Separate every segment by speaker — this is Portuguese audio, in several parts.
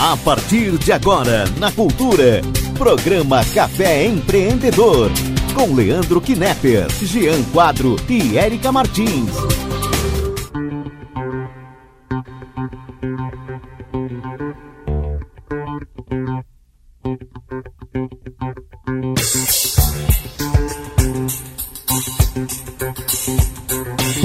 Speaker 1: A partir de agora, na Cultura, programa Café Empreendedor. Com Leandro Knepper, Jean Quadro e Érica Martins.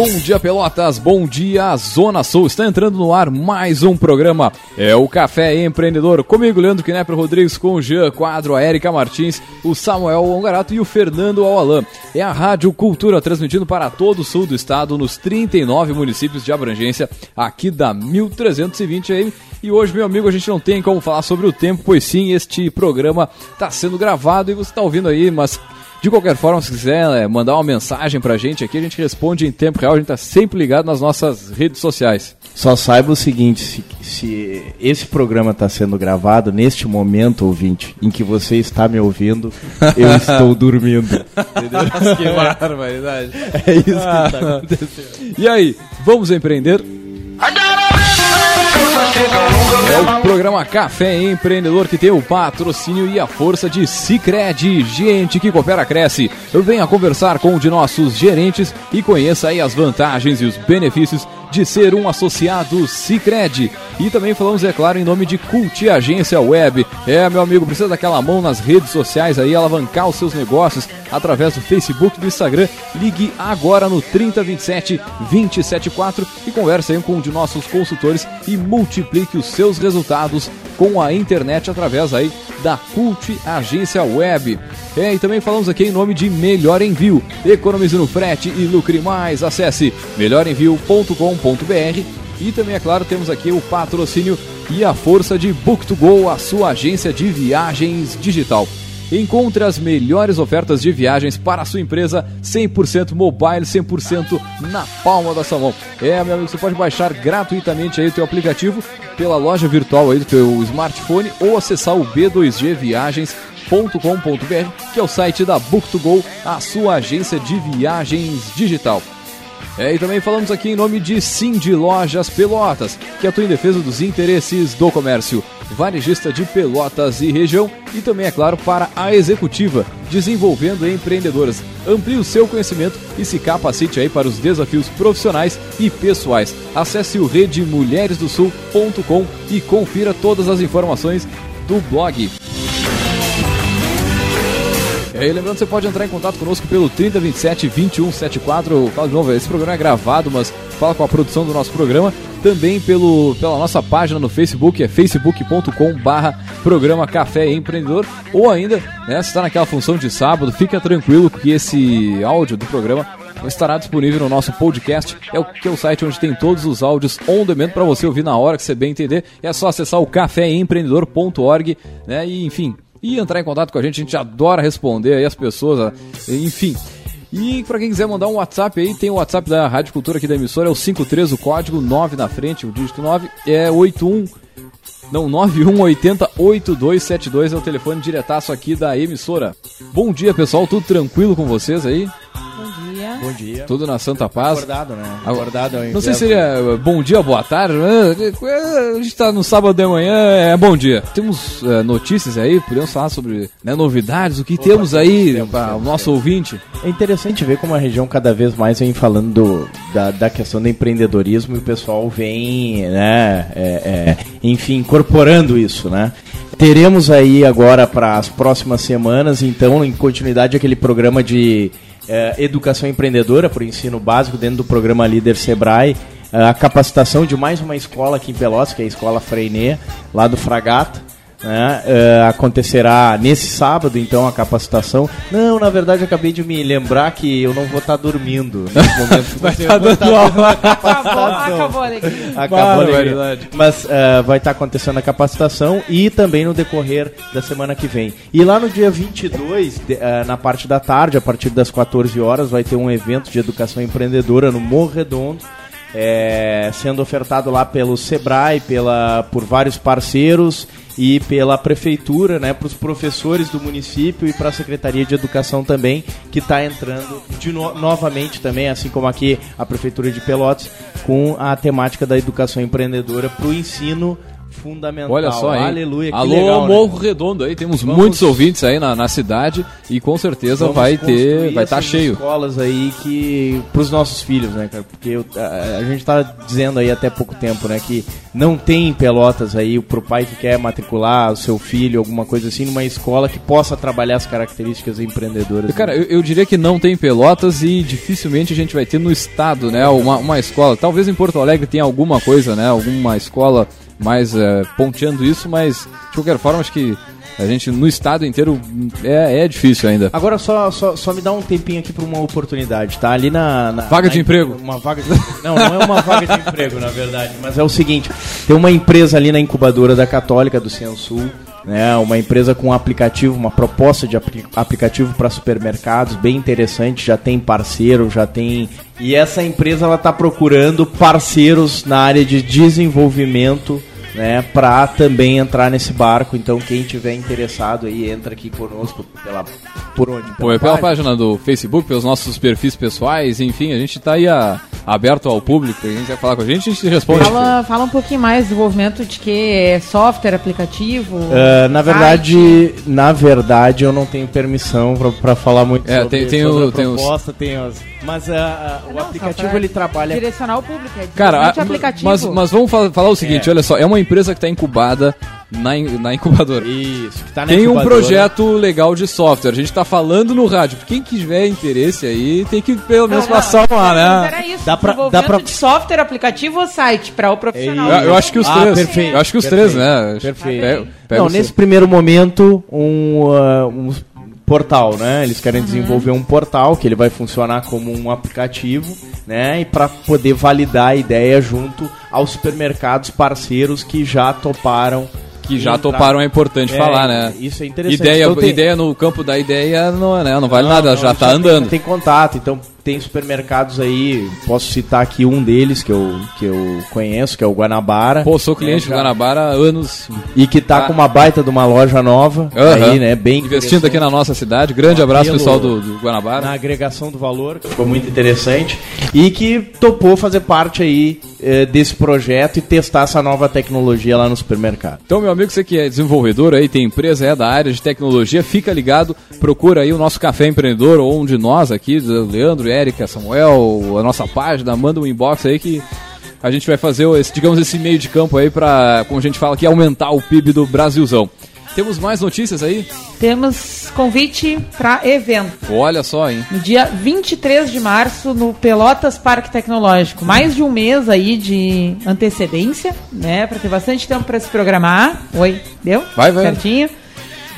Speaker 2: Bom dia, Pelotas. Bom dia, Zona Sul. Está entrando no ar mais um programa. É o Café Empreendedor. Comigo, Leandro Knepper Rodrigues, com o Jean Quadro, a Erika Martins, o Samuel Ongarato e o Fernando Alalan. É a Rádio Cultura transmitindo para todo o sul do estado, nos 39 municípios de abrangência, aqui da 1320 AM. E hoje, meu amigo, a gente não tem como falar sobre o tempo, pois sim, este programa está sendo gravado e você está ouvindo aí, mas de qualquer forma, se quiser é, mandar uma mensagem pra gente aqui, a gente responde em tempo real, a gente tá sempre ligado nas nossas redes sociais.
Speaker 3: Só saiba o seguinte, se, se esse programa está sendo gravado neste momento, ouvinte, em que você está me ouvindo, eu estou dormindo. Entendeu?
Speaker 2: que barbaridade.
Speaker 3: É isso que está acontecendo.
Speaker 2: E aí, vamos empreender? É o programa Café Empreendedor que tem o patrocínio e a força de Cicred. Gente que coopera, cresce. Venha conversar com um de nossos gerentes e conheça aí as vantagens e os benefícios de ser um associado Cicred. E também falamos, é claro, em nome de Culti Agência Web. É, meu amigo, precisa daquela mão nas redes sociais aí, alavancar os seus negócios através do Facebook do Instagram. Ligue agora no 3027 274 e converse aí com um de nossos consultores e multiplique os seus resultados com a internet através aí da Cult Agência Web. É, e também falamos aqui em nome de Melhor Envio. Economize no frete e lucre mais. Acesse melhorenvio.com.br e também, é claro, temos aqui o patrocínio e a força de Book2Go, a sua agência de viagens digital. Encontre as melhores ofertas de viagens para a sua empresa 100% mobile, 100% na palma da sua mão. É, meu amigo, você pode baixar gratuitamente aí o teu aplicativo pela loja virtual aí do teu smartphone ou acessar o b2gviagens.com.br, que é o site da Book2Go, a sua agência de viagens digital. É, e também falamos aqui em nome de Cindy Lojas Pelotas, que atua em defesa dos interesses do comércio, varejista de Pelotas e região, e também, é claro, para a executiva, desenvolvendo empreendedoras. Amplie o seu conhecimento e se capacite aí para os desafios profissionais e pessoais. Acesse o redemulheresdosul.com e confira todas as informações do blog. Lembrando, você pode entrar em contato conosco pelo 3027 2174. Fala de novo, esse programa é gravado, mas fala com a produção do nosso programa. Também pelo, pela nossa página no Facebook, é facebook.com barra programa Café Empreendedor. Ou ainda, né, se está naquela função de sábado, fica tranquilo que esse áudio do programa estará disponível no nosso podcast, é o que é o site onde tem todos os áudios on demand para você ouvir na hora que você bem entender. É só acessar o caféempreendedor.org, né? E enfim, e entrar em contato com a gente, a gente adora responder aí as pessoas, enfim. E para quem quiser mandar um WhatsApp aí, tem o WhatsApp da Rádio Cultura aqui da emissora, é o 53, o código 9 na frente, o dígito 9, é 81 não, 91808272 é o telefone diretaço aqui da emissora. Bom dia, pessoal, tudo tranquilo com vocês aí?
Speaker 3: Bom dia.
Speaker 2: Tudo na Santa Paz.
Speaker 3: Acordado, né? Acordado
Speaker 2: Não sei se seria bom dia, boa tarde. né? A gente tá no sábado de manhã, é bom dia. Temos eh, notícias aí, podemos falar sobre né, novidades, o que temos aí para o nosso ouvinte.
Speaker 3: É interessante ver como a região cada vez mais vem falando do- da, da questão do empreendedorismo e o pessoal vem, né, é, é, enfim, incorporando isso, né? Teremos aí agora para as próximas semanas, então, em continuidade aquele programa de é, educação empreendedora para o ensino básico dentro do programa Líder Sebrae, é, a capacitação de mais uma escola aqui em Pelotas, que é a Escola Freinet, lá do Fragata. Né? É, acontecerá nesse sábado, então, a capacitação. Não, na verdade, acabei de me lembrar que eu não vou estar dormindo nesse momento. Vai
Speaker 2: tá dando aula.
Speaker 4: Acabou, acabou a alegria.
Speaker 3: Acabou a alegria.
Speaker 2: Barbaridade.
Speaker 3: Mas eh, vai estar acontecendo a capacitação e também no decorrer da semana que vem. E lá no dia 22, de- eh, na parte da tarde, a partir das 14 horas, vai ter um evento de educação empreendedora no Morro Eh, sendo ofertado lá pelo Sebrae, pela, por vários parceiros e pela prefeitura, né, para os professores do município e para a Secretaria de Educação também, que está entrando no- novamente também, assim como aqui a prefeitura de Pelotas, com a temática da educação empreendedora para o ensino fundamental.
Speaker 2: Olha só, hein?
Speaker 3: Aleluia, que
Speaker 2: Alô,
Speaker 3: legal, né?
Speaker 2: Morro Redondo aí, temos
Speaker 3: Vamos-
Speaker 2: muitos ouvintes aí na, na cidade e com certeza
Speaker 3: Vamos
Speaker 2: vai ter, vai estar
Speaker 3: essas
Speaker 2: cheio.
Speaker 3: escolas aí que pros nossos filhos, né, cara? Porque eu- a, a gente tá dizendo aí até pouco tempo, né, que não tem em Pelotas aí pro pai que quer matricular o seu filho, alguma coisa assim, numa escola que possa trabalhar as características empreendedoras.
Speaker 2: Cara, eu, eu diria que não tem Pelotas e dificilmente a gente vai ter no estado, né, uma, uma escola. Talvez em Porto Alegre tenha alguma coisa, né, alguma escola mais eh, ponteando isso, mas de qualquer forma acho que a gente no estado inteiro é, é difícil ainda.
Speaker 3: Agora só, só, só me dá um tempinho aqui pra uma oportunidade, tá? Ali na. na-
Speaker 2: Vaga
Speaker 3: na-
Speaker 2: de emprego.
Speaker 3: Uma vaga de... Não, não é uma vaga de emprego, na verdade. Mas é o seguinte: tem uma empresa ali na incubadora da Católica do Ciansul, né? Uma empresa com um aplicativo, uma proposta de apli- aplicativo para supermercados, bem interessante, já tem parceiro, já tem. E essa empresa ela tá procurando parceiros na área de desenvolvimento né, para também entrar nesse barco. Então, quem tiver interessado aí, entra aqui conosco pela por onde?
Speaker 2: Pô, é pela página do Facebook, pelos nossos perfis pessoais, enfim, a gente tá aí a- aberto ao público, a gente vai falar com a gente, a gente responde.
Speaker 4: Fala, fala um pouquinho mais, desenvolvimento de que é software, aplicativo.
Speaker 3: Ah, na
Speaker 4: site.
Speaker 3: verdade, na verdade, eu não tenho permissão pra- pra falar muito
Speaker 2: É,
Speaker 3: sobre,
Speaker 2: tem- tem
Speaker 3: sobre
Speaker 2: o-
Speaker 3: a
Speaker 2: tem os-
Speaker 3: proposta, tem as... Mas ah, ah, o
Speaker 4: Não,
Speaker 3: aplicativo ele trabalha
Speaker 4: Direcionar o público, é
Speaker 2: Cara, a-
Speaker 4: aplicativo.
Speaker 2: mas, mas vamos fa- falar o seguinte, olha só, é uma empresa que está incubada na, in- na incubadora.
Speaker 3: Isso, que tá na
Speaker 2: Tem um
Speaker 3: incubadora.
Speaker 2: projeto legal de software, a gente tá falando no rádio. Quem tiver interesse aí, tem que pelo menos
Speaker 4: Não, não,
Speaker 2: passar lá,
Speaker 4: mas
Speaker 2: né?
Speaker 4: Era isso,
Speaker 3: Dá pra- dá pra-
Speaker 4: de software, aplicativo ou site para o profissional.
Speaker 2: Eu, eu acho que os
Speaker 3: Ah,
Speaker 2: três.
Speaker 3: perfeito,
Speaker 2: eu acho que os
Speaker 3: perfeito,
Speaker 2: três, né?
Speaker 3: Perfeito.
Speaker 2: Pega- pega
Speaker 3: não, nesse primeiro momento, um, ah, um portal, né? Eles querem desenvolver um portal que ele vai funcionar como um aplicativo, né? E para poder validar a ideia junto aos supermercados parceiros que já toparam.
Speaker 2: Que já
Speaker 3: entrar.
Speaker 2: toparam é importante
Speaker 3: É,
Speaker 2: falar, né?
Speaker 3: Isso é interessante.
Speaker 2: Ideia,
Speaker 3: Então tem-
Speaker 2: ideia no campo da ideia não, é, né? não vale
Speaker 3: Não,
Speaker 2: nada,
Speaker 3: não,
Speaker 2: já tá
Speaker 3: tem-
Speaker 2: andando.
Speaker 3: Tem contato, então tem supermercados aí, posso citar aqui um deles que eu, que eu conheço, que é o Guanabara.
Speaker 2: Pô, sou cliente
Speaker 3: É,
Speaker 2: do Guanabara há anos.
Speaker 3: E que tá
Speaker 2: Ah.
Speaker 3: com uma baita de uma loja nova
Speaker 2: Aham.
Speaker 3: aí, né? Bem
Speaker 2: Investindo aqui na nossa cidade. Grande
Speaker 3: Um
Speaker 2: abraço, pessoal do, do Guanabara.
Speaker 3: na agregação do valor, que ficou muito interessante, e que topou fazer parte aí eh, desse projeto e testar essa nova tecnologia lá no supermercado.
Speaker 2: Então, meu amigo, você que é desenvolvedor aí, tem empresa, é da área de tecnologia, fica ligado, procura aí o nosso Café Empreendedor, ou um de nós aqui, Leandro, Érica, Samuel, a nossa página, manda um inbox aí que a gente vai fazer, esse, digamos, esse meio de campo aí pra, como a gente fala aqui, aumentar o PIB do Brasilzão. Temos mais notícias aí?
Speaker 4: Temos convite para evento.
Speaker 2: Olha só, hein?
Speaker 4: No dia 23 de março, no Pelotas Parque Tecnológico. Mais de um mês aí de antecedência, né? Para ter bastante tempo para se programar. Oi, deu?
Speaker 2: Vai, vai.
Speaker 4: Certinho.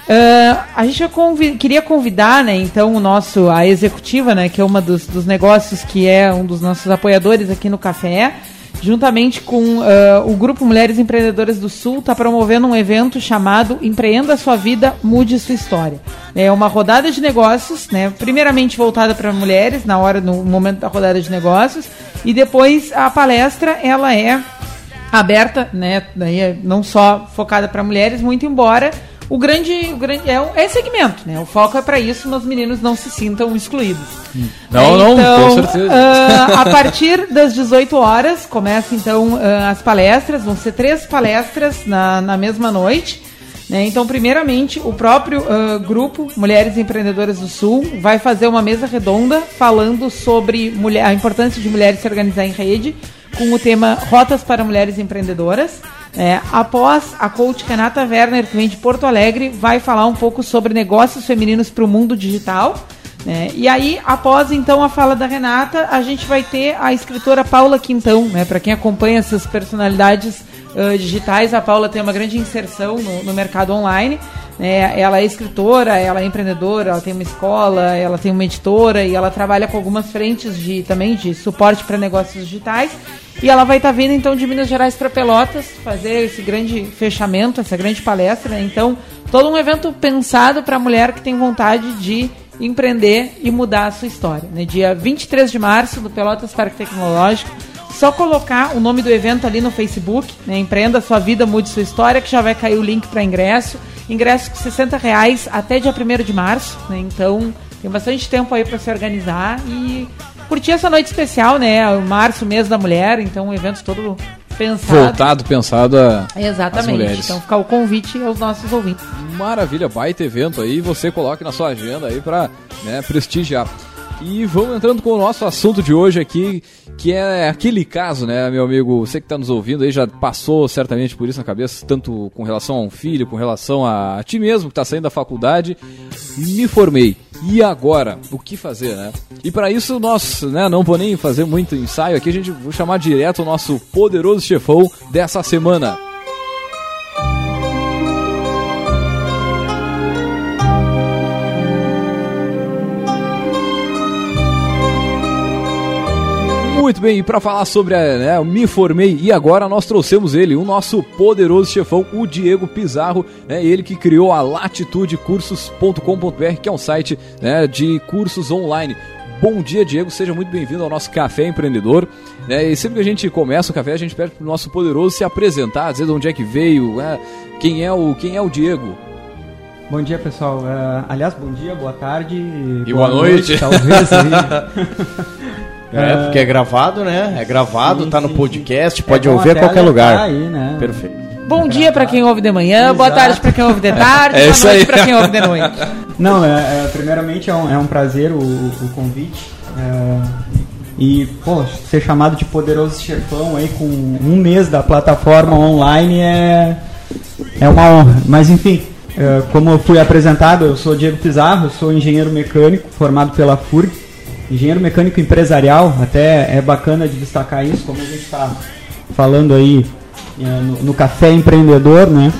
Speaker 4: Ah, a gente convi- queria convidar, né, então, o nosso, a executiva, né, que é uma dos, dos negócios que é um dos nossos apoiadores aqui no Café, juntamente com ah, o Grupo Mulheres Empreendedoras do Sul, está promovendo um evento chamado Empreenda Sua Vida, Mude Sua História. É uma rodada de negócios, né, primeiramente voltada para mulheres, na hora, no momento da rodada de negócios, e depois a palestra, ela é aberta, né? É não só focada para mulheres, muito embora o grande, o grande é, é segmento, né? O foco é para isso, mas os meninos não se sintam excluídos.
Speaker 2: Não,
Speaker 4: É,
Speaker 2: não,
Speaker 4: então,
Speaker 2: com certeza.
Speaker 4: ah, a partir das 18 horas começa então ah, as palestras, vão ser três palestras na, na mesma noite. né? Então, primeiramente, o próprio ah, grupo Mulheres Empreendedoras do Sul vai fazer uma mesa redonda falando sobre mulher, a importância de mulheres se organizar em rede, com o tema Rotas para Mulheres Empreendedoras. É, após, a coach Renata Werner, que vem de Porto Alegre, vai falar um pouco sobre negócios femininos para o mundo digital. né? E aí, após então a fala da Renata, a gente vai ter a escritora Paula Quintão, né? Para quem acompanha essas personalidades ah, digitais, a Paula tem uma grande inserção no, no mercado online. né? Ela é escritora, ela é empreendedora, ela tem uma escola, ela tem uma editora e ela trabalha com algumas frentes de também de suporte para negócios digitais. E ela vai estar vindo então de Minas Gerais para Pelotas fazer esse grande fechamento, essa grande palestra. né? Então, todo um evento pensado para a mulher que tem vontade de empreender e mudar a sua história. né? Dia 23 de março, no Pelotas Parque Tecnológico. Só colocar o nome do evento ali no Facebook, né? Empreenda Sua Vida, Mude Sua História, que já vai cair o link para ingresso. Ingresso com 60 reais até dia 1 de março, né? Então tem bastante tempo aí para se organizar e curtir essa noite especial, né? O março, mês da mulher, então um evento todo pensado.
Speaker 2: Voltado, pensado a
Speaker 4: Exatamente.
Speaker 2: mulheres.
Speaker 4: Então fica o convite aos nossos ouvintes.
Speaker 2: Maravilha, baita evento aí, você coloque na sua agenda aí pra né, prestigiar. E vamos entrando com o nosso assunto de hoje aqui, que é aquele caso, né, meu amigo, você que está nos ouvindo aí já passou certamente por isso na cabeça, tanto com relação a um filho, com relação a, ti mesmo que está saindo da faculdade. Me formei. E agora? O que fazer, né? E para isso nós, né, não vou nem fazer muito ensaio aqui, a gente vou chamar direto o nosso poderoso chefão dessa semana. Muito bem, e para falar sobre a, né, eu me formei e agora nós trouxemos ele, o nosso poderoso chefão, o Diego Pizarro, né, ele que criou a latitudecursos.com.br, que é um site né, de cursos online. Bom dia, Diego, seja muito bem-vindo ao nosso Café Empreendedor. Né, e sempre que a gente começa o café, a gente pede para o nosso poderoso se apresentar, dizer de onde é que veio, né, quem, é o, quem é o Diego.
Speaker 5: Bom dia, pessoal. Uh, aliás, bom dia, boa tarde.
Speaker 2: E boa, boa noite. noite.
Speaker 5: Talvez.
Speaker 3: É, porque é gravado, né? É gravado, sim, tá no podcast, sim. pode
Speaker 5: é
Speaker 3: ouvir a qualquer lugar.
Speaker 5: Aí, né?
Speaker 3: Perfeito.
Speaker 4: Bom dia para quem ouve de manhã, Exato. boa tarde para quem ouve de tarde, é boa noite para quem ouve de noite.
Speaker 5: Não, é, é, primeiramente é um, é um prazer o, o convite. É, e, pô, ser chamado de poderoso chefão aí com um mês da plataforma online é, é uma honra. Mas, enfim, é, como eu fui apresentado, eu sou Diego Pizarro, sou engenheiro mecânico formado pela FURG engenheiro mecânico empresarial, até é bacana de destacar isso, como a gente está falando aí é, no, no, Café Empreendedor, né?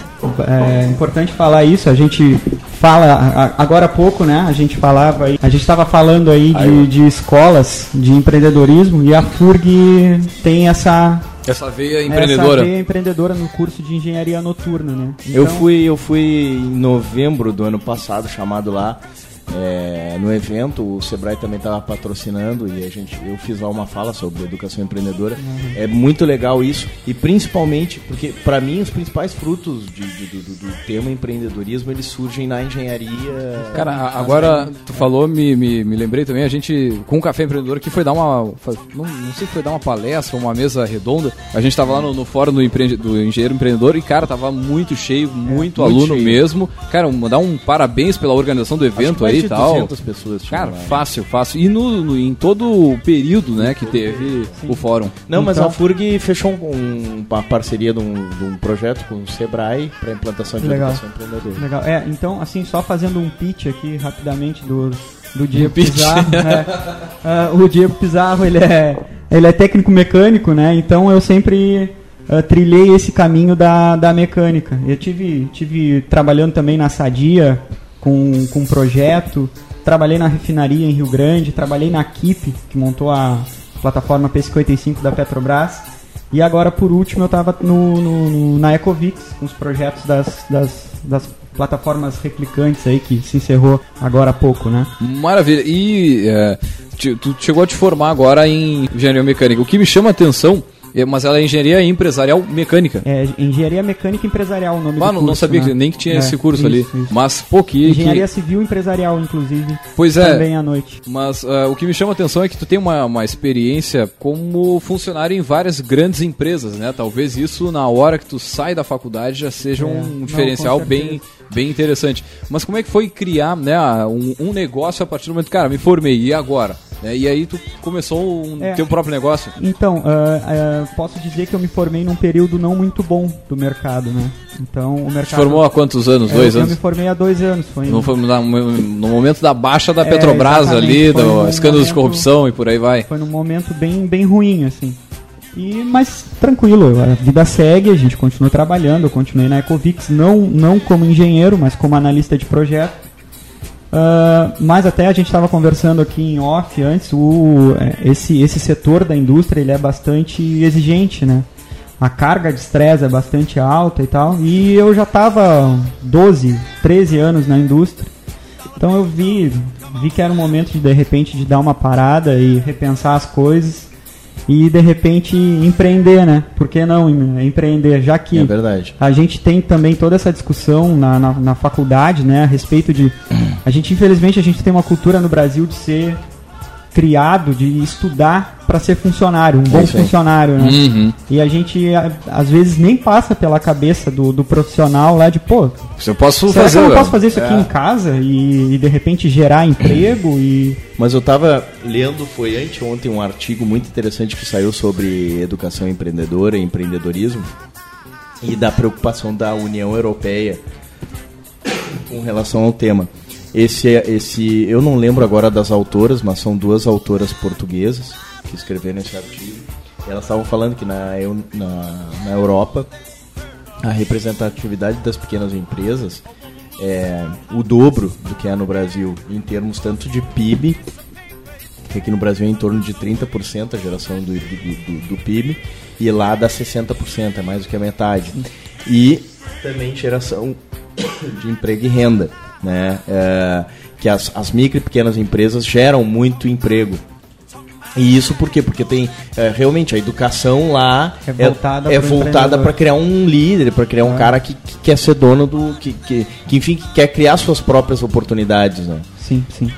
Speaker 5: É importante falar isso, a gente fala, agora há pouco, né? A gente falava aí, a gente estava falando aí de, de escolas de empreendedorismo e a FURG tem essa
Speaker 2: essa veia empreendedora.
Speaker 5: Essa veia empreendedora no curso de engenharia noturna, né?
Speaker 3: Então... Eu fui eu fui em novembro do ano passado chamado lá é, no evento, o Sebrae também estava patrocinando e a gente, eu fiz lá uma fala sobre educação empreendedora. Uhum. É muito legal isso e principalmente porque para mim os principais frutos de, de, do, do, tema empreendedorismo eles surgem na engenharia.
Speaker 2: Cara, agora tu falou, me, me, me, lembrei também, a gente com o Café Empreendedor que foi dar uma, não, não sei se foi dar uma palestra, uma mesa redonda. A gente estava lá no, no fórum do, empreende, do engenheiro empreendedor e cara tava muito cheio, muito é, aluno muito cheio. mesmo. Cara, mandar um parabéns pela organização do evento aí aí e tal.
Speaker 3: 200 pessoas
Speaker 2: Cara, lá, fácil, fácil. E no, no, em todo o período, né, que teve Sim. o fórum.
Speaker 3: Não, mas então, a FURG fechou um, uma parceria de um, de um, projeto com o Sebrae para implantação de
Speaker 5: legal.
Speaker 3: educação empreendedora.
Speaker 5: Legal. É, então, assim, só fazendo um pitch aqui rapidamente do, do Diego um Pizarro. Né? uh, o Diego Pizarro, ele é, ele é técnico mecânico, né? Então eu sempre uh, trilhei esse caminho da, da mecânica. Eu tive, tive trabalhando também na Sadia, com, com um projeto. Trabalhei na refinaria em Rio Grande, trabalhei na KIP, que montou a plataforma P55 da Petrobras. E agora, por último, eu estava no, no, na Ecovix, com os projetos das, das, das plataformas replicantes aí, que se encerrou agora há pouco, né?
Speaker 2: Maravilha. E é, tu chegou a te formar agora em engenharia mecânica. O que me chama a atenção mas ela é engenharia empresarial mecânica.
Speaker 5: É, engenharia mecânica empresarial o nome
Speaker 2: Mano,
Speaker 5: do curso,
Speaker 2: não sabia
Speaker 5: né?
Speaker 2: nem que tinha é, esse curso isso, ali. Isso. Mas, pô, que...
Speaker 5: Engenharia
Speaker 2: que...
Speaker 5: civil empresarial, inclusive.
Speaker 2: Pois é.
Speaker 5: Também à noite.
Speaker 2: Mas uh, o que me chama a atenção é que tu tem uma, uma experiência como funcionário em várias grandes empresas, né? Talvez isso, na hora que tu sai da faculdade, já seja é, um diferencial não, bem, bem interessante. Mas como é que foi criar né, um, um negócio a partir do momento, cara, me formei, e agora? É, e aí tu começou um é, teu próprio negócio?
Speaker 5: Então, uh, uh, posso dizer que eu me formei num período não muito bom do mercado, né? Então o mercado. Te
Speaker 2: formou há quantos anos? É, dois
Speaker 5: eu
Speaker 2: anos?
Speaker 5: Eu me formei há dois anos. Foi
Speaker 2: no, no momento da baixa da é, Petrobras ali, do escândalo de corrupção e por aí vai.
Speaker 5: Foi num momento bem, bem ruim, assim. E, mas tranquilo, a vida segue, a gente continua trabalhando, eu continuei na Ecovix, não, não como engenheiro, mas como analista de projeto. Uh, mas até a gente estava conversando aqui em off antes, o, é, esse, esse setor da indústria ele é bastante exigente, né? A carga de estresse é bastante alta e tal. E eu já estava 12, 13 anos na indústria. Então eu vi, vi que era um momento de de repente de dar uma parada e repensar as coisas e de repente empreender, né? Por que não empreender? Já que
Speaker 3: é
Speaker 5: a gente tem também toda essa discussão na, na, na, faculdade, né? A respeito de. A gente, infelizmente, a gente tem uma cultura no Brasil de ser criado de estudar para ser funcionário, um bom funcionário, né?
Speaker 2: Uhum.
Speaker 5: E a gente, a- às vezes, nem passa pela cabeça do, do profissional lá de, pô,
Speaker 2: Se eu posso
Speaker 5: será
Speaker 2: fazer.
Speaker 5: que eu não posso fazer isso aqui em casa e, e, de repente gerar emprego e...
Speaker 3: Mas eu tava lendo, foi anteontem, um artigo muito interessante que saiu sobre educação empreendedora e empreendedorismo e da preocupação da União Europeia com relação ao tema. Esse, esse, eu não lembro agora das autoras, mas são duas autoras portuguesas que escreveram esse artigo. E elas estavam falando que na, na, na Europa a representatividade das pequenas empresas é o dobro do que é no Brasil, em termos tanto de PIB, que aqui no Brasil é em torno de 30% a geração do, do, do- do PIB, e lá dá 60%, é mais do que a metade. E também geração de emprego e renda, né? É, que as, as micro e pequenas empresas geram muito emprego. E isso por quê? Porque tem é, realmente a educação lá
Speaker 5: É voltada
Speaker 3: é, voltada
Speaker 5: empreendedor.
Speaker 3: para criar um líder, para criar um cara que, que quer ser dono do que, que, que enfim que quer criar suas próprias oportunidades, né?
Speaker 5: Sim, sim.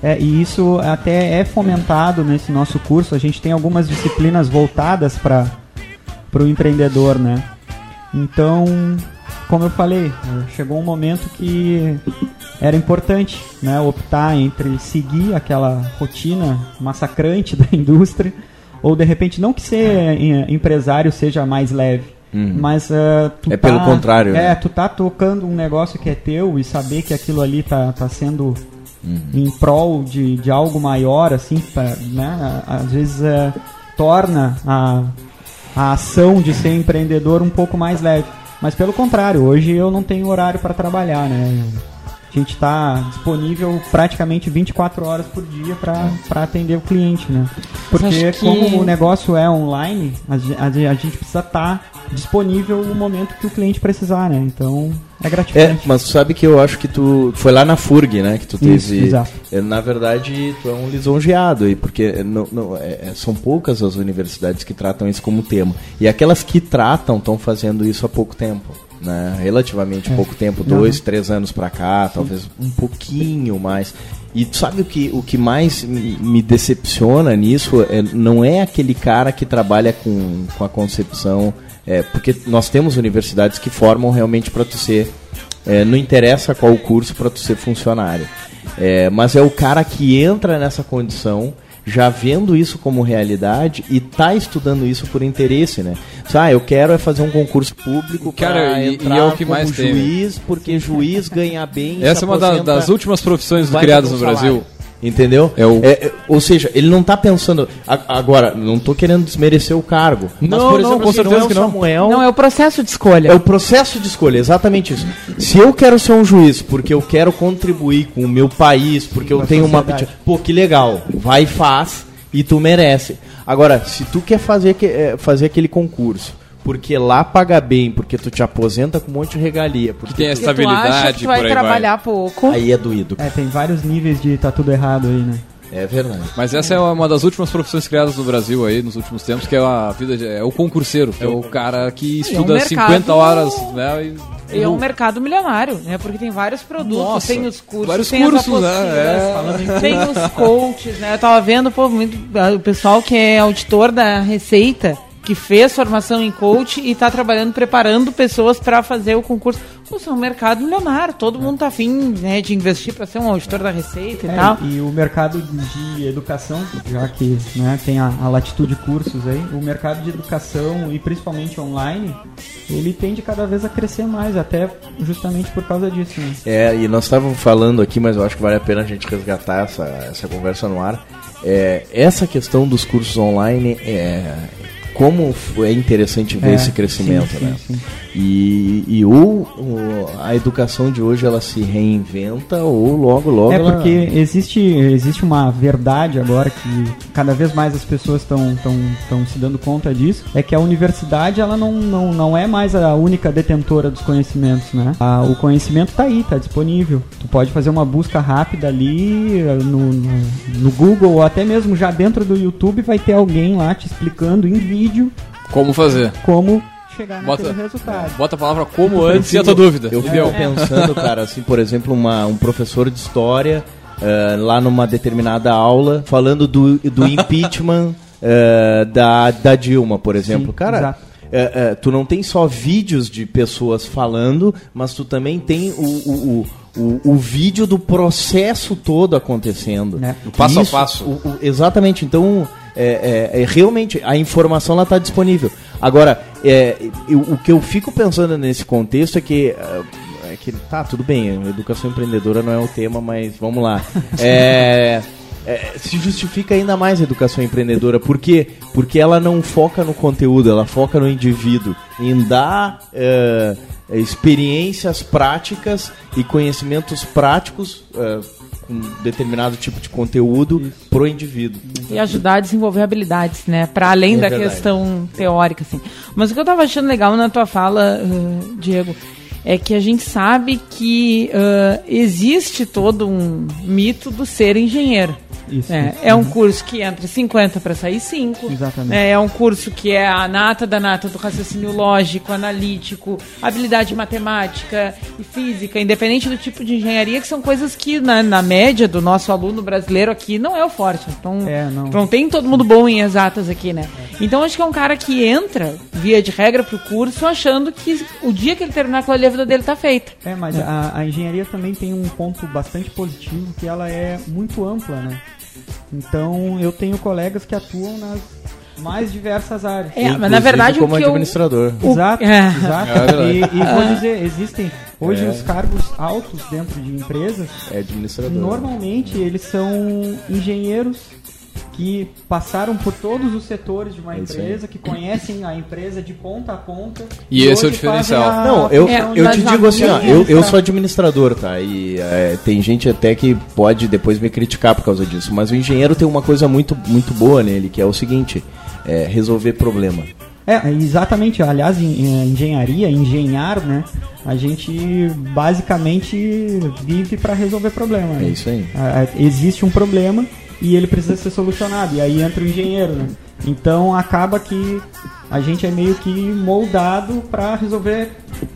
Speaker 5: É, e isso até é fomentado nesse nosso curso. A gente tem algumas disciplinas voltadas para o empreendedor, né? Então, como eu falei, eh, chegou um momento que era importante né, optar entre seguir aquela rotina massacrante da indústria ou de repente não que ser eh, empresário seja mais leve, mas eh, tu
Speaker 3: É pelo contrário,
Speaker 5: É,
Speaker 3: né?
Speaker 5: tu tá tocando um negócio que é teu e saber que aquilo ali tá, tá sendo em prol de, de algo maior, assim, pra, né? Às vezes é, torna a, a ação de ser empreendedor um pouco mais leve. Mas pelo contrário, hoje eu não tenho horário para trabalhar, né? A gente está disponível praticamente 24 horas por dia para atender o cliente, né? Porque
Speaker 4: que-
Speaker 5: como o negócio é online, a, a a gente precisa estar disponível no momento que o cliente precisar, né? Então é
Speaker 3: É,
Speaker 5: gratificante.
Speaker 3: mas tu sabe que eu acho que tu foi lá na FURG, né? Que tu teve.
Speaker 5: Isso, exato.
Speaker 3: É, Na verdade, tu é um lisonjeado aí, porque não, não, é- é- são poucas as universidades que tratam isso como tema. E aquelas que tratam estão fazendo isso há pouco tempo. Né? Relativamente pouco tempo, dois, três anos pra cá, talvez um pouquinho mais. E sabe o que, o que mais me me decepciona nisso é, não é aquele cara que trabalha com, com a concepção. É, porque nós temos universidades que formam realmente para tu ser é, não interessa qual o curso para tu ser funcionário. É, mas é o cara que entra nessa condição, já vendo isso como realidade e tá estudando isso por interesse, né? Ah, eu quero é fazer um concurso público para
Speaker 2: e- e
Speaker 3: entrar
Speaker 2: é o que
Speaker 3: como
Speaker 2: tem, né?
Speaker 3: juiz, porque juiz ganha bem.
Speaker 2: Essa é uma da- das últimas profissões criadas no Brasil.
Speaker 3: salário. Entendeu?
Speaker 2: É o-
Speaker 3: É, ou seja, ele não tá pensando. agora, não tô querendo desmerecer o cargo. Mas,
Speaker 2: Não,
Speaker 3: por
Speaker 2: não,
Speaker 3: exemplo,
Speaker 2: com
Speaker 3: assim,
Speaker 2: certeza
Speaker 3: não é o
Speaker 2: que não.
Speaker 3: Samuel,
Speaker 4: Não, é o processo de escolha.
Speaker 3: é o processo de escolha, exatamente isso. Se eu quero ser um juiz porque eu quero contribuir com o meu país, porque eu tenho uma.
Speaker 5: sociedade.
Speaker 3: Pô, que legal. Vai e faz e tu merece. Agora, se tu quer fazer, que- eh, fazer aquele concurso, porque lá paga bem, porque tu te aposenta com um monte de regalia, porque
Speaker 2: Que tem a
Speaker 4: Porque tu acha
Speaker 2: estabilidade
Speaker 4: que tu vai
Speaker 2: por aí
Speaker 4: trabalhar pouco.
Speaker 3: aí é doído.
Speaker 5: É, tem vários níveis de tá tudo errado aí, né?
Speaker 3: É verdade.
Speaker 2: Mas essa é uma das últimas profissões criadas no Brasil aí, nos últimos tempos, que é a vida de- é o concurseiro, que é o cara que estuda
Speaker 4: um mercado-
Speaker 2: 50 horas, né?
Speaker 4: E é um mercado milionário, né? Porque tem vários produtos,
Speaker 2: Nossa,
Speaker 4: tem os cursos,
Speaker 2: vários
Speaker 4: tem
Speaker 2: cursos,
Speaker 4: as
Speaker 2: né?
Speaker 4: apostilas, tem os coaches, né? Eu tava vendo, pô, muito, o pessoal que é auditor da Receita, que fez formação em coach e tá trabalhando, preparando pessoas para fazer o concurso. Isso é um mercado milionário, todo mundo tá afim né, de investir para ser um auditor da Receita e
Speaker 5: É,
Speaker 4: tal.
Speaker 5: e o mercado de educação, já que né, tem a, a latitude cursos aí, o mercado de educação e principalmente online, ele tende cada vez a crescer mais, até justamente por causa disso. Né?
Speaker 3: É, e nós estávamos falando aqui, mas eu acho que vale a pena a gente resgatar essa, essa conversa no ar. É, essa questão dos cursos online, é, como é interessante ver
Speaker 5: É,
Speaker 3: esse crescimento,
Speaker 5: sim,
Speaker 3: né?
Speaker 5: sim, sim.
Speaker 3: E, e ou, ou a educação de hoje ela se reinventa ou logo, logo
Speaker 5: É
Speaker 3: ela-
Speaker 5: porque existe, existe uma verdade agora que cada vez mais as pessoas estão se dando conta disso, é que a universidade ela não, não, não é mais a única detentora dos conhecimentos, né? A- o conhecimento está aí, está disponível. Tu pode fazer uma busca rápida ali no, no, no Google ou até mesmo já dentro do YouTube vai ter alguém lá te explicando em vídeo
Speaker 2: Como fazer?
Speaker 5: como chegar
Speaker 2: Bota,
Speaker 5: naquele resultado.
Speaker 2: bota a palavra como antes e a tua dúvida.
Speaker 3: Eu fico pensando, cara, assim, por exemplo, uma, um professor de história eh, lá numa determinada aula falando do, do impeachment eh, da, da Dilma, por exemplo.
Speaker 5: Sim,
Speaker 3: Cara,
Speaker 5: exato.
Speaker 3: é, é, tu não tem só vídeos de pessoas falando, mas tu também tem o, o, o, o, o vídeo do processo todo acontecendo.
Speaker 5: Né?
Speaker 2: O passo a
Speaker 3: Isso,
Speaker 2: passo.
Speaker 3: o- o- exatamente. Então, é, é- é realmente, a informação está disponível. Agora, é, eu- o que eu fico pensando nesse contexto é que. é, é que tá, tudo bem, educação empreendedora não é o tema, mas vamos lá. É, é, se justifica ainda mais a educação empreendedora. Por quê? Porque ela não foca no conteúdo, ela foca no indivíduo. Em dar é, experiências práticas e conhecimentos práticos é, com determinado tipo de conteúdo pro indivíduo.
Speaker 4: E ajudar a desenvolver habilidades, né? Para além
Speaker 3: É
Speaker 4: da
Speaker 3: verdade.
Speaker 4: questão teórica, assim. Mas o que eu tava achando legal na tua fala, uh, Diego, é que a gente sabe que uh, existe todo um mito do ser engenheiro.
Speaker 5: Isso,
Speaker 4: É,
Speaker 5: isso.
Speaker 4: é um curso que entra 50 para sair 5.
Speaker 5: Exatamente.
Speaker 4: É, é um curso que é a nata da nata do raciocínio lógico, analítico, habilidade matemática e física, independente do tipo de engenharia, que são coisas que na, na média do nosso aluno brasileiro aqui não é o forte. Então,
Speaker 5: É, não.
Speaker 4: tem todo mundo bom em exatas aqui, né? Então acho que é um cara que entra, via de regra, pro curso, achando que o dia que ele terminar ali, a vida dele tá feita.
Speaker 5: É, mas a, a engenharia também tem um ponto bastante positivo, que ela é muito ampla, né? Então, eu tenho colegas que atuam nas mais diversas áreas.
Speaker 4: É, mas na verdade
Speaker 3: como
Speaker 4: o que eu...
Speaker 3: administrador.
Speaker 4: o-
Speaker 5: Exato,
Speaker 4: é.
Speaker 5: exato.
Speaker 2: É verdade.
Speaker 5: e, e vou dizer, existem hoje
Speaker 3: É.
Speaker 5: os cargos altos dentro de empresas,
Speaker 3: É administrador.
Speaker 5: normalmente eles são engenheiros que passaram por todos os setores de uma
Speaker 3: É
Speaker 5: empresa, que conhecem a empresa de ponta a ponta.
Speaker 2: E esse é o diferencial.
Speaker 5: a
Speaker 3: Não, eu,
Speaker 4: É,
Speaker 3: eu te digo assim, ó, eu, eu
Speaker 5: administração-
Speaker 3: sou administrador, tá? E é, tem gente até que pode depois me criticar por causa disso. Mas o engenheiro tem uma coisa muito, muito boa nele, que é o seguinte: é resolver problema.
Speaker 5: É, exatamente. Aliás, em, em engenharia, engenhar, né? A gente basicamente vive para resolver problema. né?
Speaker 3: É isso aí.
Speaker 5: Ah, Existe um problema e ele precisa ser solucionado. E aí entra o engenheiro, né? Então acaba que a gente é meio que moldado para resolver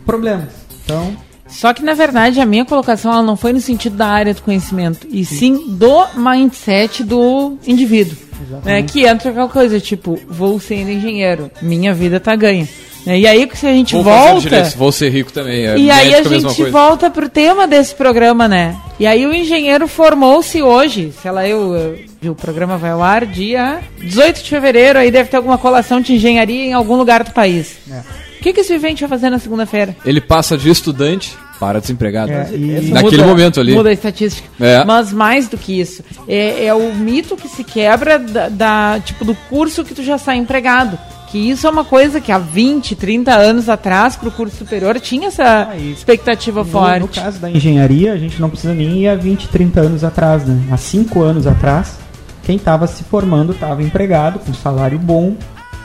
Speaker 5: problemas. Então,
Speaker 4: Só que, na verdade, a minha colocação ela não foi no sentido da área do conhecimento, e sim do mindset do indivíduo. Né,
Speaker 5: Exatamente.
Speaker 4: que entra aquela coisa, tipo, vou ser engenheiro, minha vida tá ganha. Né, E aí, se a gente
Speaker 2: Vou
Speaker 4: volta...
Speaker 2: direito, vou ser rico também. É
Speaker 4: E aí a
Speaker 2: mesma
Speaker 4: gente
Speaker 2: coisa.
Speaker 4: volta pro tema desse programa, né? E aí o engenheiro formou-se hoje, sei lá, eu, eu- o programa vai ao ar dia 18 de fevereiro, aí deve ter alguma colação de engenharia em algum lugar do país.
Speaker 5: É.
Speaker 4: O que, que esse vivente vai fazer na segunda-feira?
Speaker 2: Ele passa de estudante para desempregado.
Speaker 5: É, e-
Speaker 2: Naquele
Speaker 4: Muda-
Speaker 2: momento ali.
Speaker 4: Muda a estatística.
Speaker 2: É.
Speaker 4: Mas mais do que isso, é, é o mito que se quebra da, da- tipo do curso que tu já sai empregado. Que isso é uma coisa que há 20, 30 anos atrás, pro curso superior, tinha essa
Speaker 5: Ah,
Speaker 4: expectativa
Speaker 5: no,
Speaker 4: forte.
Speaker 5: no caso da engenharia, a gente não precisa nem ir há 20, 30 anos atrás, né? Há 5 anos atrás, quem estava se formando estava empregado, com salário bom.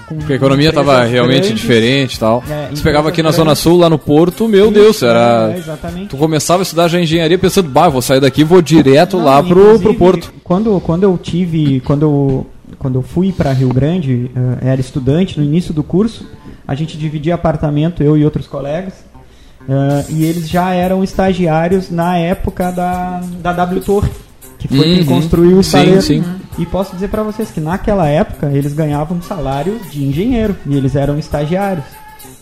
Speaker 5: Com
Speaker 2: Porque a economia estava realmente
Speaker 5: grandes.
Speaker 2: diferente e tal.
Speaker 5: É,
Speaker 2: Você pegava aqui na Zona. Sul, lá no Porto, meu Deus, era.
Speaker 5: É, exatamente.
Speaker 2: Tu começava a estudar já engenharia pensando, bah, vou sair daqui e vou direto
Speaker 5: Não,
Speaker 2: lá pro, pro Porto.
Speaker 5: Quando, quando eu tive, quando eu, quando eu fui para Rio Grande, eh, era estudante no início do curso, a gente dividia apartamento, eu e outros colegas, eh, e eles já eram estagiários na época da, da W Torre, que foi quem
Speaker 2: Uhum.
Speaker 5: construiu o
Speaker 2: Sim,
Speaker 5: estaleiro.
Speaker 2: sim.
Speaker 5: E posso dizer para vocês que naquela época eles ganhavam um salário de engenheiro e eles eram estagiários.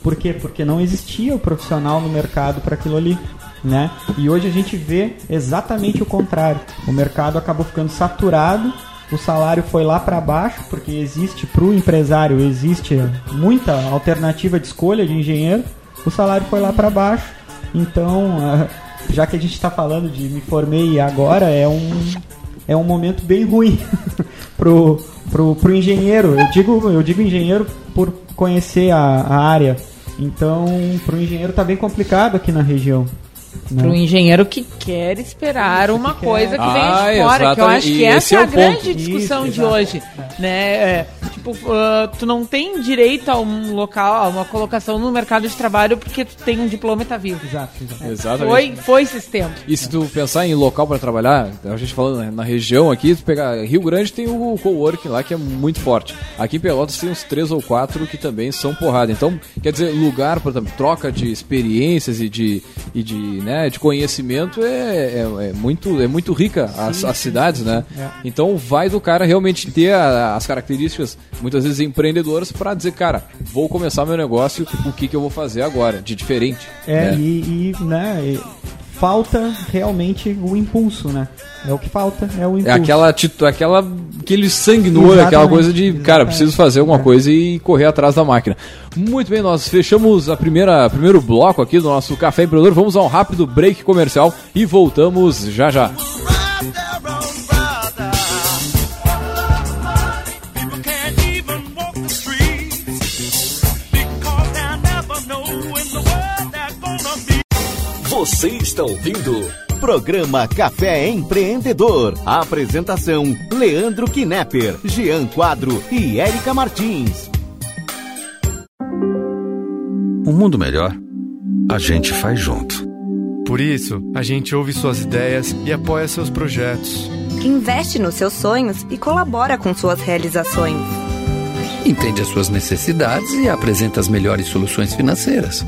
Speaker 5: Por quê? Porque não existia o profissional no mercado para aquilo ali. Né? E hoje a gente vê exatamente o contrário. O mercado acabou ficando saturado, o salário foi lá para baixo, porque existe para o empresário existe muita alternativa de escolha de engenheiro. O salário foi lá para baixo. Então, já que a gente está falando de me formei agora, é um é um momento bem ruim pro, pro, pro engenheiro. Eu digo, eu digo engenheiro por conhecer a, a área. Então, pro engenheiro tá bem complicado aqui na região. Né?
Speaker 4: Para o engenheiro que quer esperar uma
Speaker 5: que quer.
Speaker 4: coisa que
Speaker 2: Ah,
Speaker 4: venha de fora, que eu acho que essa
Speaker 2: é
Speaker 4: é a grande
Speaker 2: ponto.
Speaker 4: discussão
Speaker 5: Isso,
Speaker 4: de hoje. Né? É, tipo, ah, tu não tem direito a um local, a uma colocação no mercado de trabalho porque tu tem um diploma e tá vivo.
Speaker 5: Exato, exato.
Speaker 2: Exatamente.
Speaker 4: Foi, foi esses tempos.
Speaker 2: E se tu pensar em local para trabalhar, a gente falando né, na região aqui, tu pegar Rio Grande tem o coworking lá que é muito forte. Aqui em Pelotas tem uns três ou quatro que também são porrada. Então, quer dizer, lugar para troca de experiências e de e de, né, de conhecimento é, é, é muito, é muito rica as, as cidades, né?
Speaker 5: É.
Speaker 2: Então vai do cara realmente ter a- as características, muitas vezes empreendedoras, para dizer, cara, vou começar meu negócio, o que, que eu vou fazer agora, de diferente.
Speaker 5: É,
Speaker 2: né?
Speaker 5: e, e, né, e falta realmente o impulso, né? É o que falta, é o impulso.
Speaker 2: É aquela, aquela aquele sangue no olho, aquela coisa de, cara,
Speaker 5: exatamente.
Speaker 2: preciso fazer alguma
Speaker 5: É.
Speaker 2: coisa e correr atrás da máquina. Muito bem, nós fechamos a primeira primeiro bloco aqui do nosso Café Empreendedor. Vamos a um rápido break comercial e voltamos já já.
Speaker 1: Você está ouvindo Programa Café Empreendedor. A apresentação: Leandro Knepper, Jean Quadro e Érica Martins.
Speaker 6: Um mundo melhor, a gente faz junto.
Speaker 7: Por isso, a gente ouve suas ideias e apoia seus projetos.
Speaker 8: Investe nos seus sonhos e colabora com suas realizações.
Speaker 6: Entende as suas necessidades e apresenta as melhores soluções financeiras.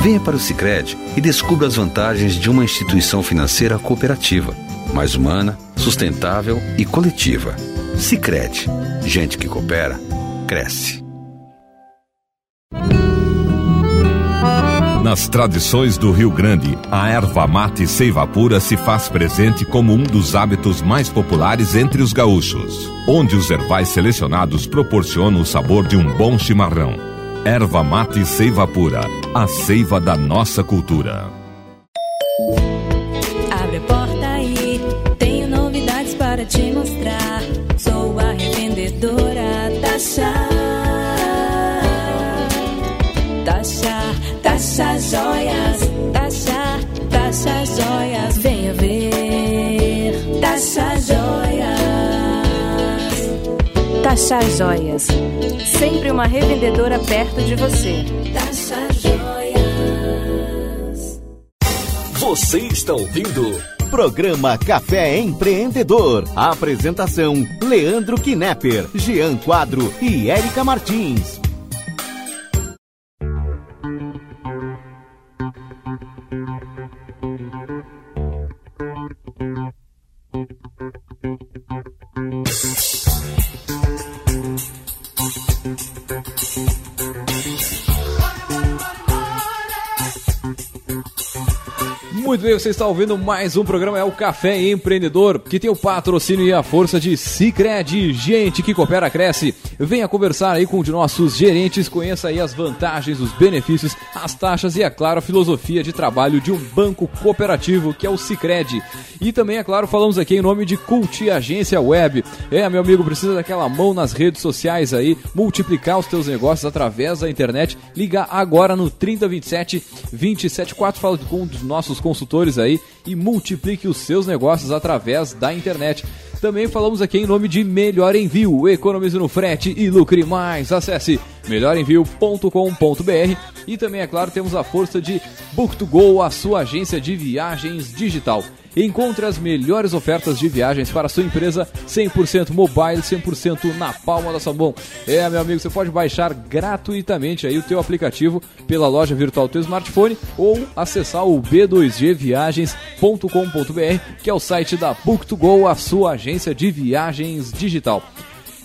Speaker 6: Venha para o Sicredi e descubra as vantagens de uma instituição financeira cooperativa, mais humana, sustentável e coletiva. Sicredi, gente que coopera, cresce.
Speaker 9: Nas tradições do Rio Grande, a erva mate seiva pura se faz presente como um dos hábitos mais populares entre os gaúchos, onde os ervais selecionados proporcionam o sabor de um bom chimarrão. Erva mate seiva pura, a seiva da nossa cultura.
Speaker 10: Taxa Joias.
Speaker 8: Sempre uma revendedora perto de você.
Speaker 10: Taxa joias.
Speaker 1: Você está ouvindo Programa Café Empreendedor. A apresentação: Leandro Knepper, Jean Quadro e Érica Martins.
Speaker 2: Bem, você está ouvindo mais um programa, é o Café Empreendedor, que tem o patrocínio e a força de Cicred, gente que coopera, cresce. Venha conversar aí com um de nossos gerentes, conheça aí as vantagens, os benefícios, as taxas e, é claro, a filosofia de trabalho de um banco cooperativo, que é o Cicred. E também, é claro, falamos aqui em nome de Culti Agência Web. É, meu amigo, precisa daquela mão nas redes sociais aí, multiplicar os teus negócios através da internet. Liga agora no 3027 274, fala com um dos nossos consultores aí e multiplique os seus negócios através da internet. Também falamos aqui em nome de Melhor Envio, economize no frete e lucre mais. Acesse melhorenvio.com.br e também, é claro, temos a força de Book2Go, a sua agência de viagens digital. Encontre as melhores ofertas de viagens para a sua empresa 100% mobile, 100% na palma da sua mão. É, meu amigo, você pode baixar gratuitamente aí o teu aplicativo pela loja virtual do teu smartphone ou acessar o b2gviagens.com.br, que é o site da Book2Go, a sua agência de viagens digital.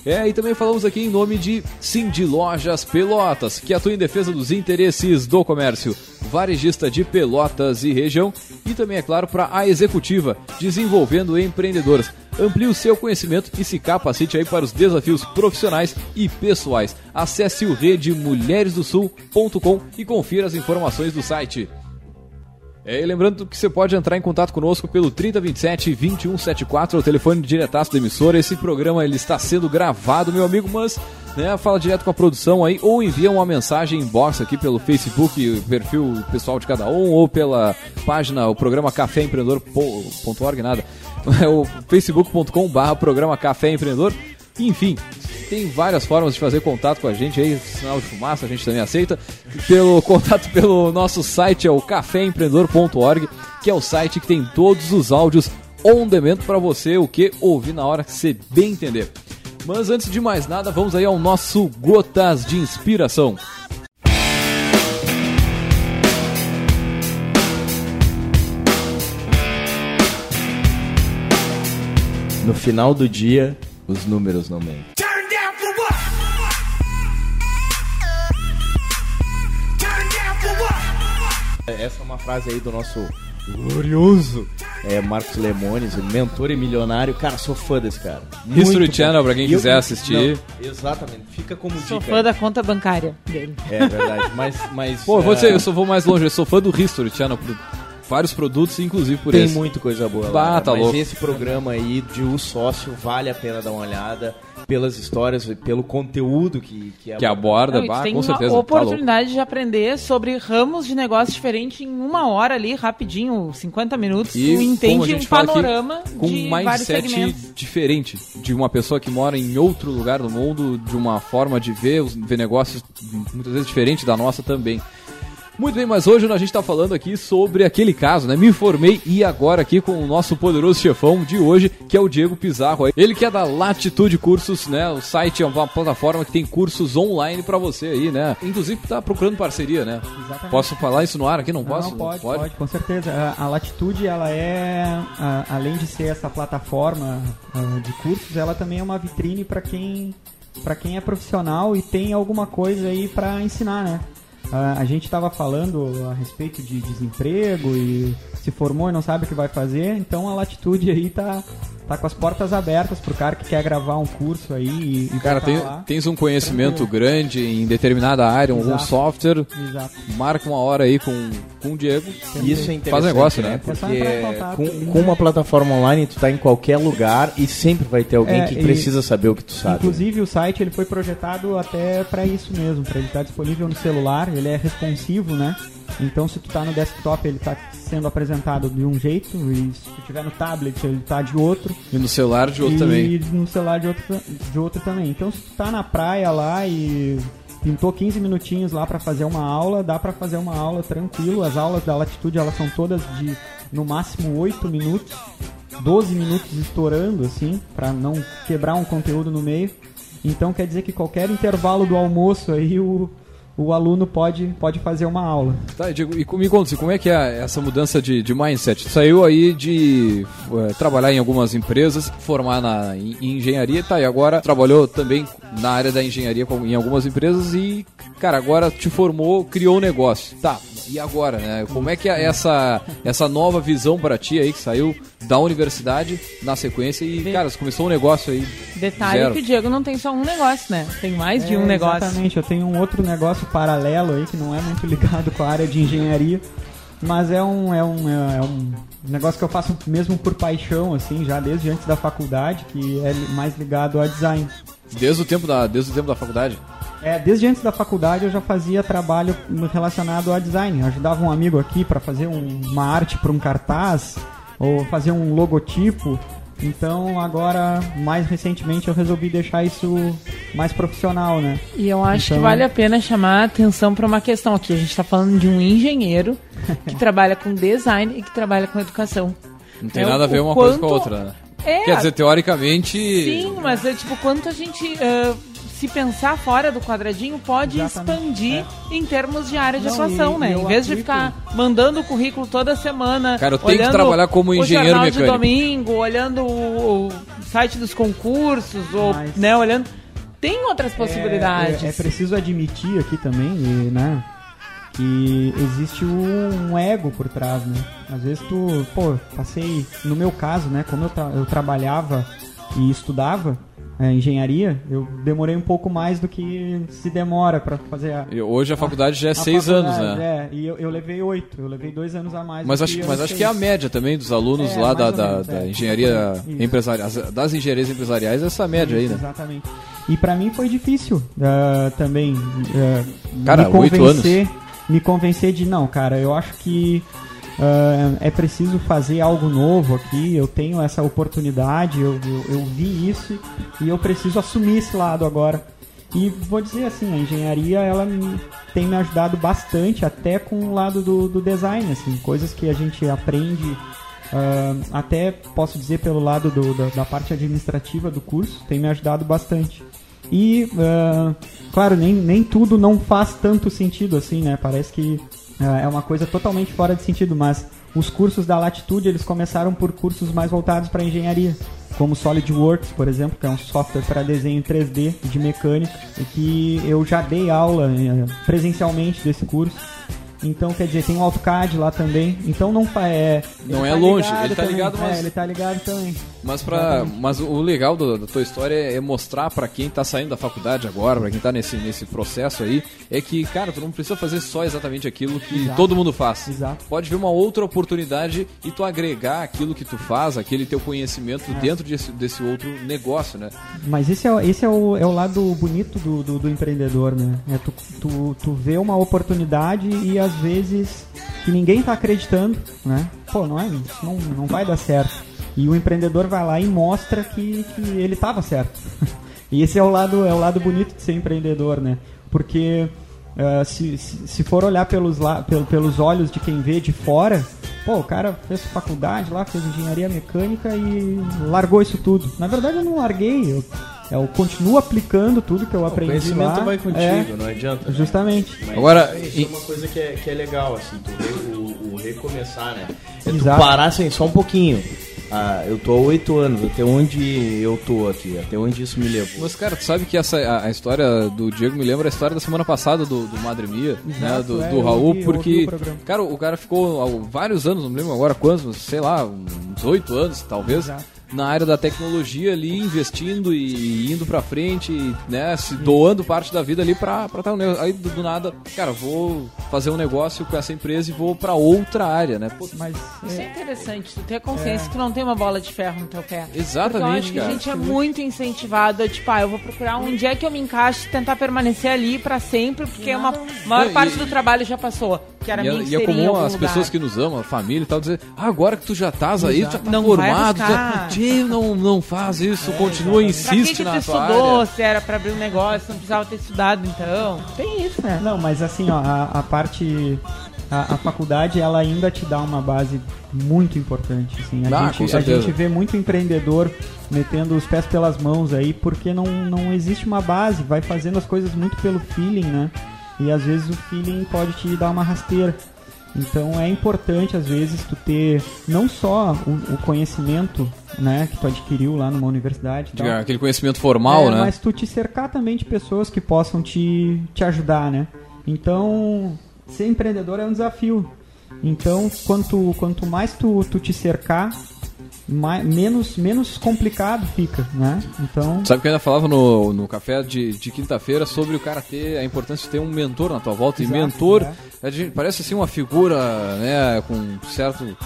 Speaker 2: É, e também falamos aqui em nome de Cindy Lojas Pelotas, que atua em defesa dos interesses do comércio, varejista de Pelotas e região, e também, é claro, para a executiva, desenvolvendo empreendedores. Amplie o seu conhecimento e se capacite aí para os desafios profissionais e pessoais. Acesse o redemulheresdosul.com e confira as informações do site. É, e lembrando que você pode entrar em contato conosco pelo 3027 2174, o telefone diretaço da emissora. Esse programa ele está sendo gravado, meu amigo, mas né, fala direto com a produção aí ou envia uma mensagem inbox aqui pelo Facebook, perfil pessoal de cada um, ou pela página, o programa caféempreendedor.org, nada. É o facebook.com/barra programa Café Empreendedor. Enfim, tem várias formas de fazer contato com a gente aí, sinal de fumaça a gente também aceita. Pelo contato pelo nosso site é o caféempreendedor.org, que é o site que tem todos os áudios on demand para você o que ouvir na hora que você bem entender. Mas antes de mais nada, vamos aí ao nosso gotas de inspiração.
Speaker 3: No final do dia, os números não mentem. Essa é uma frase aí do nosso glorioso é, Marcos Lemones, o mentor e milionário. Cara, sou fã desse cara.
Speaker 2: History
Speaker 3: Muito
Speaker 2: Channel,
Speaker 3: bom.
Speaker 2: pra quem
Speaker 3: eu-
Speaker 2: quiser assistir.
Speaker 3: Não, exatamente, fica como
Speaker 4: Sou
Speaker 3: dica.
Speaker 4: fã da conta bancária dele.
Speaker 3: É verdade, mas... mas
Speaker 2: Pô, eu vou
Speaker 3: é,
Speaker 2: dizer, eu só vou mais longe, eu sou fã do History Channel, por vários produtos, inclusive por
Speaker 3: Tem
Speaker 2: esse.
Speaker 3: muita coisa boa
Speaker 2: Bah,
Speaker 3: lá.
Speaker 2: tá
Speaker 3: mas
Speaker 2: louco.
Speaker 3: esse programa aí de O Sócio vale a pena dar uma olhada pelas histórias, e pelo conteúdo que, que,
Speaker 2: Que aborda,
Speaker 4: Não,
Speaker 2: bah,
Speaker 4: tem
Speaker 2: com
Speaker 4: uma
Speaker 2: certeza. Tá
Speaker 4: oportunidade de aprender sobre ramos de negócio diferente em uma hora ali, rapidinho, 50 minutos.
Speaker 2: E
Speaker 4: tu entende um
Speaker 2: fala aqui,
Speaker 4: panorama
Speaker 2: com
Speaker 4: de
Speaker 2: um
Speaker 4: vários
Speaker 2: mindset
Speaker 4: segmentos.
Speaker 2: diferente de uma pessoa que mora em outro lugar do mundo, de uma forma de ver, os- ver negócios muitas vezes diferente da nossa também. Muito bem, mas hoje a gente está falando aqui sobre aquele caso, né? Me informei e agora aqui com o nosso poderoso chefão de hoje, que é o Diego Pizarro. Ele que é da Latitude Cursos, né? O site é uma plataforma que tem cursos online para você aí, né? Inclusive tá procurando parceria, né?
Speaker 5: Exatamente.
Speaker 2: Posso falar isso no ar aqui? Não, posso?
Speaker 5: Não, pode, pode, com certeza. A, Latitude, ela é, além de ser essa plataforma ah, de cursos, ela também é uma vitrine para quem, para quem é profissional e tem alguma coisa aí para ensinar, né? Ah, a gente estava falando a respeito de desemprego e se formou e não sabe o que vai fazer, então a Latitude aí tá, tá com as portas abertas pro cara que quer gravar um curso aí e, e
Speaker 2: Cara, tem,
Speaker 5: lá.
Speaker 2: tens um conhecimento grande em determinada área, algum
Speaker 5: Exato.
Speaker 2: software,
Speaker 5: Exato.
Speaker 2: marca uma hora aí com, com o Diego.
Speaker 3: Isso é interessante,
Speaker 2: Faz negócio, né?
Speaker 5: É em
Speaker 3: Porque
Speaker 5: contato
Speaker 3: com, com uma plataforma online, tu tá em qualquer lugar e sempre vai ter alguém
Speaker 5: É,
Speaker 3: que
Speaker 5: e-
Speaker 3: precisa saber o que tu sabe.
Speaker 5: Inclusive o site ele foi projetado até para isso mesmo, para ele estar disponível no celular, ele é responsivo, né? Então se tu tá no desktop ele tá sendo apresentado de um jeito e se tu tiver no tablet ele tá de outro
Speaker 2: E no celular de outro
Speaker 5: e
Speaker 2: também.
Speaker 5: no celular de outro, de outro também. Então se tu tá na praia lá e pintou 15 minutinhos lá para fazer uma aula, dá para fazer uma aula tranquilo. As aulas da Latitude elas são todas de no máximo 8 minutos, 12 minutos estourando assim, para não quebrar um conteúdo no meio. Então quer dizer que qualquer intervalo do almoço aí o o aluno pode, pode fazer uma aula.
Speaker 2: Tá, Diego, e me conta, como é que é essa mudança de, de mindset? Saiu aí de eh, trabalhar em algumas empresas, formar na, em, em engenharia, tá, e agora trabalhou também na área da engenharia em algumas empresas e, cara, agora te formou, criou um negócio. Tá, e agora, né? Como é que é essa, essa nova visão pra ti aí que saiu da universidade na sequência e, cara, você começou um negócio aí.
Speaker 4: Detalhe
Speaker 2: zero.
Speaker 4: que o Diego não tem só um negócio, né? Tem mais de um
Speaker 5: É,
Speaker 4: negócio.
Speaker 5: Exatamente, eu tenho um outro negócio paralelo aí que não é muito ligado com a área de engenharia, mas é um, é um, é um negócio que eu faço mesmo por paixão, assim, já desde antes da faculdade, que é mais ligado a design.
Speaker 2: Desde o tempo da, desde o tempo da faculdade?
Speaker 5: É, desde antes da faculdade eu já fazia trabalho relacionado a design. Eu ajudava um amigo aqui para fazer um- uma arte para um cartaz ou fazer um logotipo. Então agora, mais recentemente, eu resolvi deixar isso mais profissional, né?
Speaker 4: E eu acho
Speaker 5: Então-
Speaker 4: que vale a pena chamar a atenção para uma questão aqui. A gente está falando de um engenheiro que trabalha com design e que trabalha com educação.
Speaker 2: Não tem
Speaker 4: É,
Speaker 2: nada a ver uma coisa com a
Speaker 4: quanto-
Speaker 2: outra, né?
Speaker 4: É,
Speaker 2: Quer dizer, teoricamente.
Speaker 4: Sim, mas é tipo, quanto a gente, ah, se pensar fora do quadradinho, pode
Speaker 5: Exatamente,
Speaker 4: expandir em termos de área de
Speaker 5: Não,
Speaker 4: atuação,
Speaker 5: e-
Speaker 4: né?
Speaker 5: e
Speaker 4: Em vez de ficar mandando o currículo toda semana.
Speaker 2: Cara, eu tenho que trabalhar como
Speaker 4: o
Speaker 2: engenheiro
Speaker 4: jornal
Speaker 2: mecânico.
Speaker 4: de domingo, olhando o, o site dos concursos, ou,
Speaker 5: Mas-
Speaker 4: né, olhando. Tem outras possibilidades.
Speaker 5: É, é preciso admitir aqui também, e, né, que existe um, um ego por trás, né? Às vezes tu, pô, passei, no meu caso, né, como eu, tra- eu trabalhava e estudava é, engenharia, eu demorei um pouco mais do que se demora pra fazer a,
Speaker 2: E Hoje a faculdade já é
Speaker 5: a
Speaker 2: seis anos, né?
Speaker 5: É, e eu, eu levei oito, eu levei dois anos a mais.
Speaker 2: Mas acho,
Speaker 5: que
Speaker 2: mas acho que é a média também dos alunos
Speaker 5: É,
Speaker 2: lá da,
Speaker 5: ou
Speaker 2: da,
Speaker 5: menos,
Speaker 2: da
Speaker 5: é.
Speaker 2: engenharia
Speaker 5: Isso.
Speaker 2: empresarial, das engenharias empresariais, essa média aí, né?
Speaker 5: Exatamente. E pra mim foi difícil ah, também ah,
Speaker 2: Cara,
Speaker 5: me
Speaker 2: oito
Speaker 5: convencer, me convencer de não, cara, eu acho que ah, é preciso fazer algo novo aqui. Eu tenho essa oportunidade, eu, eu, eu vi isso e eu preciso assumir esse lado agora. E vou dizer assim, a engenharia ela me- tem me ajudado bastante, até com o lado do, do design, assim, coisas que a gente aprende ah, até posso dizer pelo lado do- da, da parte administrativa do curso, tem me ajudado bastante. E, ah, claro, nem, nem tudo não faz tanto sentido assim, né? Parece que é uma coisa totalmente fora de sentido, mas os cursos da Latitude, eles começaram por cursos mais voltados para engenharia. como SolidWorks, por exemplo, que é um software para desenho 3D de mecânica, e que eu já dei aula eh, presencialmente desse curso. Então, quer dizer, tem o AutoCAD lá também. Então não é.
Speaker 2: Não é
Speaker 5: tá
Speaker 2: longe, ele tá
Speaker 5: também.
Speaker 2: ligado, mas-
Speaker 5: É, ele tá ligado também.
Speaker 2: Mas, pra, mas o legal do- da tua história é mostrar pra quem tá saindo da faculdade agora, pra quem tá nesse, nesse processo aí, é que, cara, tu não precisa fazer só exatamente aquilo que
Speaker 5: Exato.
Speaker 2: todo mundo faz.
Speaker 5: Exato.
Speaker 2: Pode ver uma outra oportunidade e tu agregar aquilo que tu faz, aquele teu conhecimento
Speaker 5: É.
Speaker 2: dentro desse, desse outro negócio, né?
Speaker 5: Mas esse é, esse é, o, é o lado bonito do, do, do empreendedor, né? É tu, tu, tu vê uma oportunidade e às vezes que ninguém tá acreditando, né? Pô, não é, isso não, não vai dar certo. E o empreendedor vai lá e mostra que, que ele tava certo. e esse é o lado, é o lado bonito de ser empreendedor, né? Porque eh, se, se, for olhar pelos, la, pel- pelos olhos de quem vê de fora, pô, o cara fez faculdade lá, fez engenharia mecânica e largou isso tudo. Na verdade eu não larguei, eu, eu continuo aplicando tudo que eu
Speaker 3: O
Speaker 5: aprendi
Speaker 3: conhecimento
Speaker 5: lá.
Speaker 3: vai contigo,
Speaker 5: É,
Speaker 3: não adianta. né?
Speaker 5: Justamente.
Speaker 3: Mas
Speaker 2: Agora,
Speaker 3: isso
Speaker 2: e-
Speaker 3: é uma coisa que é, que é legal, assim, tu re- o, o recomeçar, né? É tu
Speaker 5: Exato.
Speaker 3: parar assim, só um pouquinho. Ah, eu tô há oito anos, até onde eu tô aqui, até onde isso me levou.
Speaker 2: Mas, cara, tu sabe que essa, a, a história do Diego me lembra a história da semana passada do, do Madre Mia, né?
Speaker 5: Exato,
Speaker 2: Do,
Speaker 5: é,
Speaker 2: do Raul,
Speaker 5: ouvi- eu ouvi
Speaker 2: porque,
Speaker 5: o
Speaker 2: cara, o cara ficou há vários anos, não me lembro agora quantos, mas sei lá, uns oito anos, talvez,
Speaker 5: Exato.
Speaker 2: Na área da tecnologia ali, investindo e indo pra frente, e, né? Se doando parte da vida ali pra estar no negócio. Aí, do, do nada, cara, vou fazer um negócio com essa empresa e vou pra outra área, né? Pô,
Speaker 5: Mas
Speaker 4: Isso é
Speaker 5: é,
Speaker 4: interessante, tu ter consciência que tu não tem uma bola de ferro no teu pé.
Speaker 2: Exatamente,
Speaker 4: Porque eu acho que
Speaker 2: cara.
Speaker 4: a gente é muito incentivado a, tipo, ah, eu vou procurar onde é que eu me encaixo e tentar permanecer ali pra sempre, porque uma maior
Speaker 2: Não, e-
Speaker 4: parte do trabalho já passou. Que era
Speaker 2: E, é- e é comum as
Speaker 4: lugar.
Speaker 2: pessoas que nos amam, a família e tal, dizer, ah, agora que tu já estás aí, tu já tá
Speaker 4: Não
Speaker 2: formado,
Speaker 4: arriscar.
Speaker 2: já, Não, não faz isso, continua,
Speaker 4: Pra que
Speaker 2: insiste
Speaker 4: que tu
Speaker 2: na tua
Speaker 4: estudou,
Speaker 2: área.
Speaker 4: se era pra abrir um negócio, não precisava ter estudado então? Tem isso, né?
Speaker 5: Não, mas assim, ó, a, a parte. A, a faculdade ela ainda te dá uma base muito importante. Assim. A,
Speaker 2: Ah,
Speaker 5: gente, a gente vê muito empreendedor metendo os pés pelas mãos aí, porque não, não existe uma base, vai fazendo as coisas muito pelo feeling, né? E às vezes o feeling pode te dar uma rasteira. Então é importante, às vezes, tu ter não só o, o conhecimento né, que tu adquiriu lá numa universidade. tal,
Speaker 2: Diga, Aquele conhecimento formal,
Speaker 5: é,
Speaker 2: né?
Speaker 5: Mas tu te cercar também de pessoas que possam te, te ajudar, né? Então, ser empreendedor é um desafio. Então, quanto, quanto mais tu, tu te cercar, mai- menos, menos complicado fica, né? Então,
Speaker 2: Sabe que eu ainda falava no, no café de, de quinta-feira sobre o cara ter a importância de ter um mentor na tua volta.
Speaker 5: Exato,
Speaker 2: e mentor,
Speaker 5: é.
Speaker 2: a gente, parece assim uma figura, né, com certo.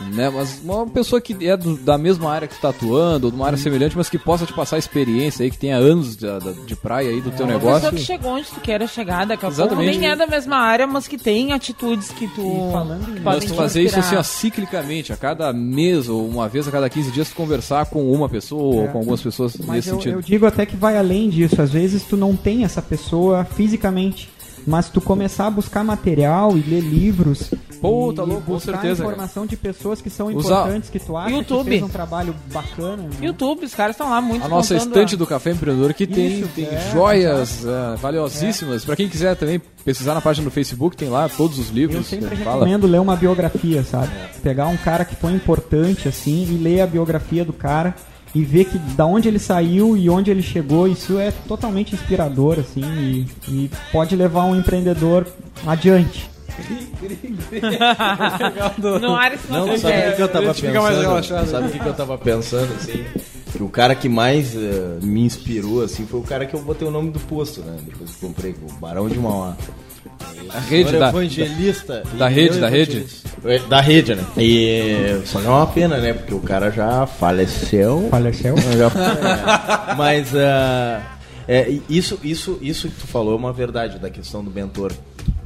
Speaker 2: Né, mas uma pessoa que é do- da mesma área que tu tá atuando, ou de uma área semelhante, mas que possa te passar experiência aí, que tenha anos de, de- praia aí do teu
Speaker 4: Uma
Speaker 2: negócio.
Speaker 4: pessoa que chegou onde tu queira chegar, daqui a pouco
Speaker 2: Exatamente.
Speaker 4: nem é da mesma área, mas que tem atitudes que tu
Speaker 5: E falando em-
Speaker 4: que
Speaker 2: Mas tu fazer isso assim, ó, ciclicamente, a cada mês ou uma vez a cada 15 dias, tu conversar com uma pessoa ou
Speaker 5: É.
Speaker 2: com algumas pessoas
Speaker 5: mas
Speaker 2: nesse
Speaker 5: eu,
Speaker 2: sentido.
Speaker 5: eu digo até que vai além disso. Às vezes tu não tem essa pessoa fisicamente, mas tu começar a buscar material e ler livros.
Speaker 2: Pô, tá louco, com certeza, cara.
Speaker 5: informação de pessoas que são importantes, que tu acha
Speaker 4: YouTube.
Speaker 5: que fez um trabalho bacana. né?
Speaker 4: YouTube, os caras estão lá muito
Speaker 2: A nossa estante
Speaker 4: a-
Speaker 2: do Café Empreendedor que tem,
Speaker 5: Isso,
Speaker 2: tem
Speaker 5: é,
Speaker 2: joias é, valiosíssimas. Pra quem quiser também pesquisar na página do Facebook, tem lá todos os
Speaker 5: Eu
Speaker 2: livros.
Speaker 5: sempre
Speaker 2: que a gente fala.
Speaker 5: recomendo ler uma biografia, sabe? Pegar um cara que foi importante assim e ler a biografia do cara e ver que da onde ele saiu e onde ele chegou, isso é totalmente inspirador assim e, e pode levar um empreendedor adiante.
Speaker 4: No ar isso não,
Speaker 3: Não,
Speaker 4: acontece.
Speaker 3: sabe o que, que eu tava pensando? Sabe o que, que eu tava pensando, assim? Que o cara que mais eh, me inspirou, assim, foi o cara que eu botei o nome do posto, né? Depois que comprei, o Barão de Mauá.
Speaker 2: A rede da,
Speaker 3: evangelista.
Speaker 2: da
Speaker 3: e
Speaker 2: rede,
Speaker 3: eu
Speaker 2: da rede.
Speaker 3: evangelista. É, Da rede, né? E só que é uma pena, né? Porque o cara já faleceu.
Speaker 5: Faleceu?
Speaker 3: Já- Mas ah, é, isso, isso, isso que tu falou é uma verdade da questão do mentor.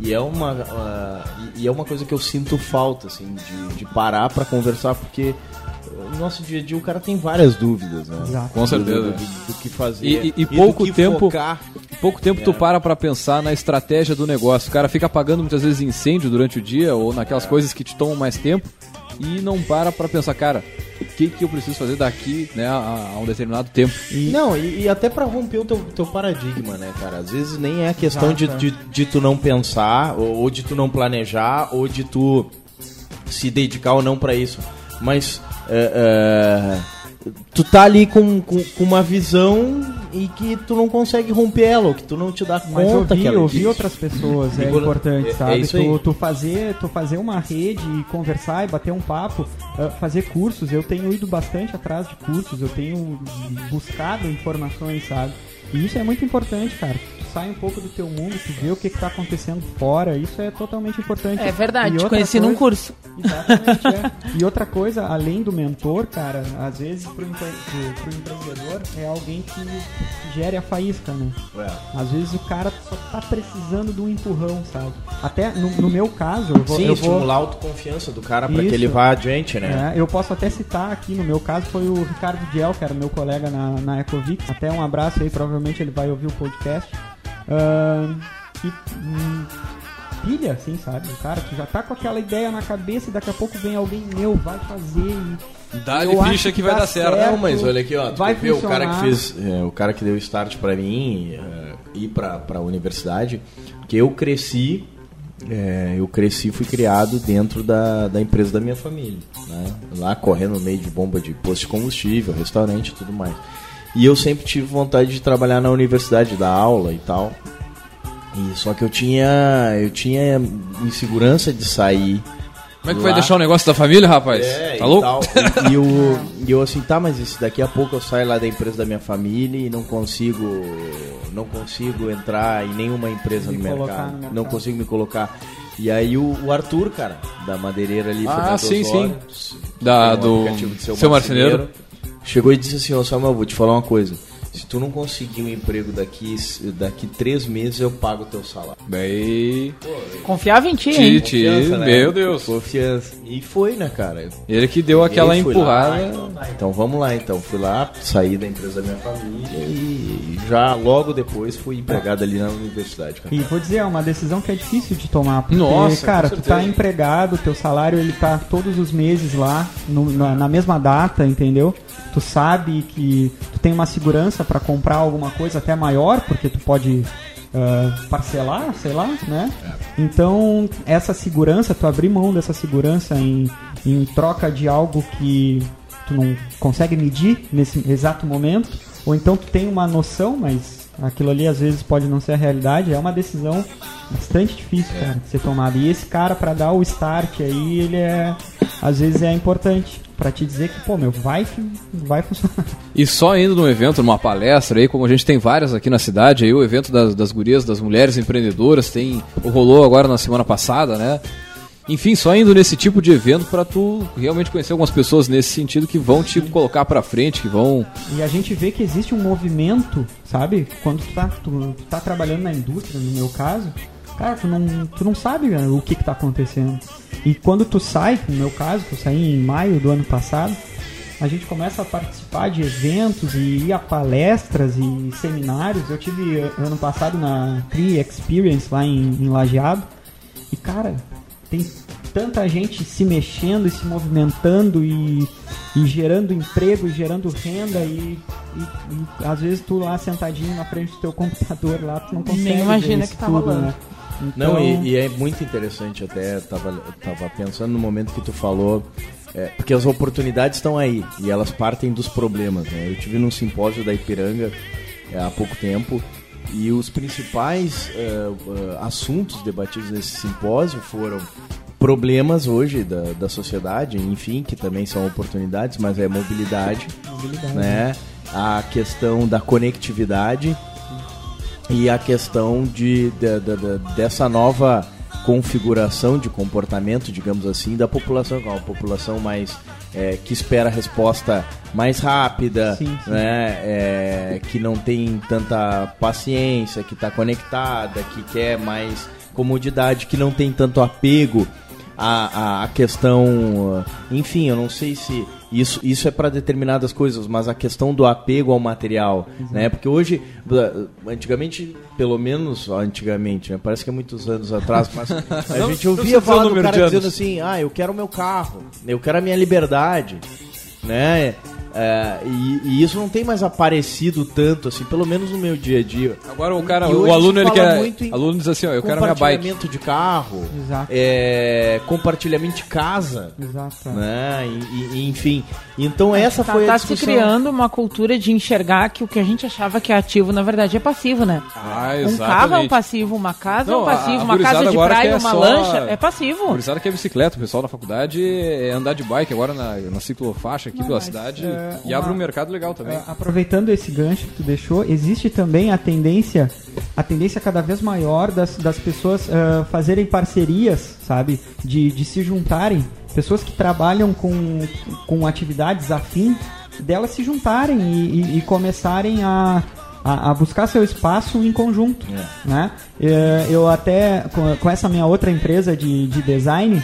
Speaker 3: E é uma, ah, e- é uma coisa que eu sinto falta, assim, de, de parar pra conversar, porque no nosso dia a dia o cara tem várias dúvidas, né?
Speaker 5: Exato.
Speaker 2: Com certeza.
Speaker 3: Do, do- do- do que fazer.
Speaker 2: E- e- e pouco tempo-
Speaker 3: focar.
Speaker 2: Pouco tempo tu para pra pensar na estratégia do negócio. O cara fica apagando muitas vezes incêndio durante o dia ou naquelas coisas que te tomam mais tempo e não para pra pensar, cara, o que, que eu preciso fazer daqui né, a, a um determinado tempo.
Speaker 3: Não, e, e até pra romper o teu, teu paradigma, né, cara? Às vezes nem é questão de, de, de tu não pensar, ou, ou de tu não planejar, ou de tu se dedicar ou não pra isso. Mas é, é, tu tá ali com, com, com uma visão e que tu não consegue romper ela, ou que tu não te dá
Speaker 5: Mas
Speaker 3: conta que ela
Speaker 5: ouvir outras pessoas é importante,
Speaker 3: é- é
Speaker 5: sabe?
Speaker 3: isso aí.
Speaker 5: tu, tu fazer, tu fazer uma rede e conversar e bater um papo, ah, fazer cursos. Eu tenho ido bastante atrás de cursos, eu tenho buscado informações, sabe? E isso é muito importante, cara. Sai um pouco do teu mundo, tu vê o que, que tá acontecendo fora, isso é totalmente importante.
Speaker 4: É verdade, te conheci num
Speaker 5: coisa-
Speaker 4: curso.
Speaker 5: Exatamente, é. E outra coisa, além do mentor, cara, às vezes pro, empre pro, pro empreendedor é alguém que gere a faísca, né?
Speaker 3: É.
Speaker 5: Às vezes o cara só tá precisando de um empurrão, sabe? Até no, no meu caso, eu vou.
Speaker 3: Sim,
Speaker 5: eu vou
Speaker 3: estimular a autoconfiança do cara pra que ele vá adiante, né?
Speaker 5: é, eu posso até citar aqui, no meu caso, foi o Ricardo Diel, que era meu colega na, na Ecovic. Até um abraço aí, provavelmente ele vai ouvir o podcast. Que hum, pilha, assim, sabe? O cara que já tá com aquela ideia na cabeça e daqui a pouco vem alguém meu, vai fazer e. Eu acho
Speaker 2: ficha que vai dar certo.
Speaker 3: Não, mas olha aqui, ó, tu
Speaker 5: vai
Speaker 3: ver o cara que fez, é, o cara que deu start pra mim é, ir pra, pra universidade, que eu cresci, é, eu cresci, fui criado dentro da, da empresa da minha família, né? Lá correndo no meio de bomba de posto de combustível, restaurante e tudo mais. E eu sempre tive vontade de trabalhar na universidade, dar aula e tal. E só que eu tinha, eu tinha insegurança de sair
Speaker 2: Como é que vai
Speaker 3: lá.
Speaker 2: deixar o negócio da família, rapaz?
Speaker 3: É,
Speaker 2: tá
Speaker 3: e
Speaker 2: louco?
Speaker 3: tal. E, e eu, e eu assim, tá, mas isso daqui a pouco eu saio lá da empresa da minha família e não consigo não consigo entrar em nenhuma empresa
Speaker 5: Me
Speaker 3: no mercado,
Speaker 5: no mercado.
Speaker 3: Não consigo me colocar. E aí o, o Arthur, cara, da madeireira ali,
Speaker 2: Ah, sim,
Speaker 3: Osório,
Speaker 2: Da- do Seu Marceneiro.
Speaker 3: Chegou e disse assim, ó Samuel, vou te falar uma coisa. Se tu não conseguir um emprego daqui, daqui três meses, eu pago o teu salário.
Speaker 2: Bem.
Speaker 4: Confiava em ti, hein?
Speaker 2: Titi,
Speaker 3: Confiança, né?
Speaker 2: meu Deus.
Speaker 3: Confiança. E foi, né, cara?
Speaker 2: Ele que deu aquela
Speaker 3: Peguei,
Speaker 2: empurrada.
Speaker 3: lá, então vamos lá, então. Fui lá, saí da empresa da minha família e já logo depois fui empregado ali na universidade. Cara.
Speaker 5: E vou dizer, é uma decisão que é difícil de tomar. Porque,
Speaker 2: Nossa,
Speaker 5: cara, tu tá empregado, teu salário ele tá todos os meses lá, no- na, na mesma data, entendeu? Tu sabe que tem uma segurança pra comprar alguma coisa até maior, porque tu pode ah, parcelar, sei lá, né? Então, essa segurança, tu abrir mão dessa segurança em, em troca de algo que tu não consegue medir nesse exato momento, ou então tu tem uma noção, mas aquilo ali às vezes pode não ser a realidade, é uma decisão bastante difícil, cara, de ser tomada. E esse cara, pra dar o start aí, ele é. Às vezes é importante pra te dizer que, pô, meu, vai, que vai funcionar.
Speaker 2: E só indo num evento, numa palestra aí, como a gente tem várias aqui na cidade, aí o evento das, das gurias, das mulheres empreendedoras, tem rolou agora na semana passada, né? Enfim, só indo nesse tipo de evento pra tu realmente conhecer algumas pessoas nesse sentido que vão te colocar pra frente, que vão.
Speaker 5: E a gente vê que existe um movimento, sabe? Quando tu tá, tu, tu tá trabalhando na indústria, no meu caso, cara, tu não, tu não sabe né, o que que tá acontecendo. E quando tu sai, no meu caso, que eu saí em maio do ano passado, a gente começa a participar de eventos e ir a palestras e seminários. Eu tive eh, ano passado na Cree Experience lá em, em Lajeado. E cara, tem tanta gente se mexendo e se movimentando e, e gerando emprego e gerando renda e, e- e às vezes tu lá sentadinho na frente do teu computador lá, tu não consegue
Speaker 4: Nem
Speaker 5: ver
Speaker 4: imagina
Speaker 5: isso
Speaker 4: que tá
Speaker 5: tudo,
Speaker 4: rolando.
Speaker 5: né?
Speaker 3: Não,
Speaker 5: Então-
Speaker 3: e, e é muito interessante até, tava, tava pensando no momento que tu falou, é, porque as oportunidades estão aí e elas partem dos problemas. Né? Eu tive num simpósio da Ipiranga é, há pouco tempo e os principais é, é, assuntos debatidos nesse simpósio foram problemas hoje da, da sociedade, enfim, que também são oportunidades, mas é mobilidade,
Speaker 5: Mobilidade,
Speaker 3: né? A questão da conectividade e a questão de, de- de- de- dessa nova configuração de comportamento, digamos assim, da população, uma população mais é, que espera a resposta mais rápida,
Speaker 5: Sim, sim.
Speaker 3: né? É, que não tem tanta paciência, que está conectada, que quer mais comodidade, que não tem tanto apego à, à- à questão, enfim, eu não sei se isso, isso é para determinadas coisas, mas a questão do apego ao material, né? Porque hoje, antigamente, pelo menos antigamente, né? Parece que é muitos anos atrás, mas a gente ouvia falar do cara dizendo assim, ah, eu quero o meu carro, eu quero a minha liberdade, né? É, e, e isso não tem mais aparecido tanto, assim, pelo menos no meu dia a dia.
Speaker 2: Agora o cara,
Speaker 3: E
Speaker 2: o aluno,
Speaker 3: se
Speaker 2: ele quer.
Speaker 3: muito em
Speaker 2: Aluno diz assim, ó, eu quero minha bike.
Speaker 3: Compartilhamento de carro,
Speaker 5: Exato.
Speaker 3: é, compartilhamento de casa,
Speaker 5: Exato.
Speaker 3: né? E, e- enfim, então essa
Speaker 4: Tá,
Speaker 3: foi
Speaker 4: tá
Speaker 3: a
Speaker 4: se
Speaker 3: discussão.
Speaker 4: criando uma cultura de enxergar que o que a gente achava que é ativo, na verdade, é passivo, né?
Speaker 2: Ah,
Speaker 4: Um carro é um passivo, uma casa é
Speaker 2: Não,
Speaker 4: um
Speaker 2: a-
Speaker 4: passivo,
Speaker 2: a
Speaker 4: uma casa de praia,
Speaker 2: quer
Speaker 4: uma
Speaker 2: só-
Speaker 4: lancha é passivo.
Speaker 2: gurizada que é bicicleta, o pessoal na faculdade é andar de bike agora na, na ciclofaixa aqui pela cidade
Speaker 5: é,
Speaker 2: e
Speaker 5: uma-
Speaker 2: abre um mercado legal também.
Speaker 5: É, aproveitando esse gancho que tu deixou, existe também a tendência, a tendência cada vez maior das, das pessoas ah, fazerem parcerias, sabe? De, de se juntarem, pessoas que trabalham com, com atividades afim, delas se juntarem e, e- e começarem a, a, a buscar seu espaço em conjunto, né? Eh, Eu até, com, com essa minha outra empresa de, de design,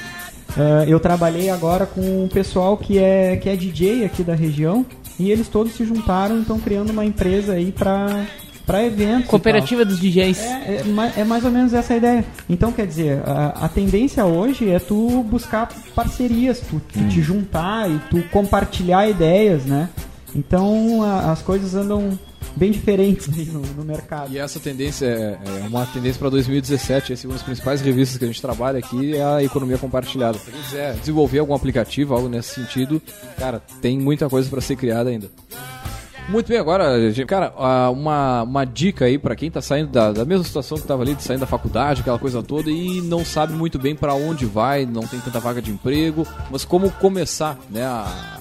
Speaker 5: ah, eu trabalhei agora com o pessoal que é, que é DJ aqui da região e eles todos se juntaram e estão criando uma empresa aí para para eventos.
Speaker 4: Cooperativa dos DJs.
Speaker 5: É, é, é mais ou menos essa a ideia. Então, quer dizer, a, a tendência hoje é tu buscar parcerias, tu, tu
Speaker 2: Hum.
Speaker 5: te juntar e tu compartilhar ideias, né? Então, a- as coisas andam bem diferentes no, no mercado.
Speaker 2: E essa tendência é, é uma tendência para 2017. Esse é uma das principais revistas que a gente trabalha aqui é a economia compartilhada. Se quiser desenvolver algum aplicativo, algo nesse sentido, cara, tem muita coisa para ser criada ainda. Muito bem, agora, cara, uma, uma dica aí pra quem tá saindo da, da mesma situação que tava ali, de saindo da faculdade, aquela coisa toda, e não sabe muito bem pra onde vai, não tem tanta vaga de emprego, mas como começar, né, a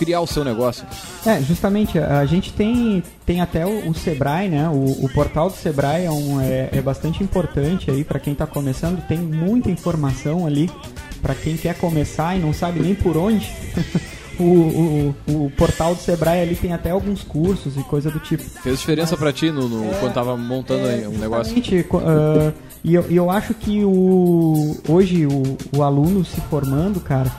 Speaker 2: criar o seu negócio.
Speaker 5: É, justamente, a gente tem, tem até o, o Sebrae, né? O, o portal do Sebrae é, um, é, é bastante importante aí para quem está começando, tem muita informação ali para quem quer começar e não sabe nem por onde. o, o, o portal do Sebrae ali tem até alguns cursos e coisa do tipo.
Speaker 2: Fez diferença pra ti no, no- quando tava montando aí um negócio?
Speaker 5: Ah, e eu, eu acho que o, hoje o, o aluno se formando, cara,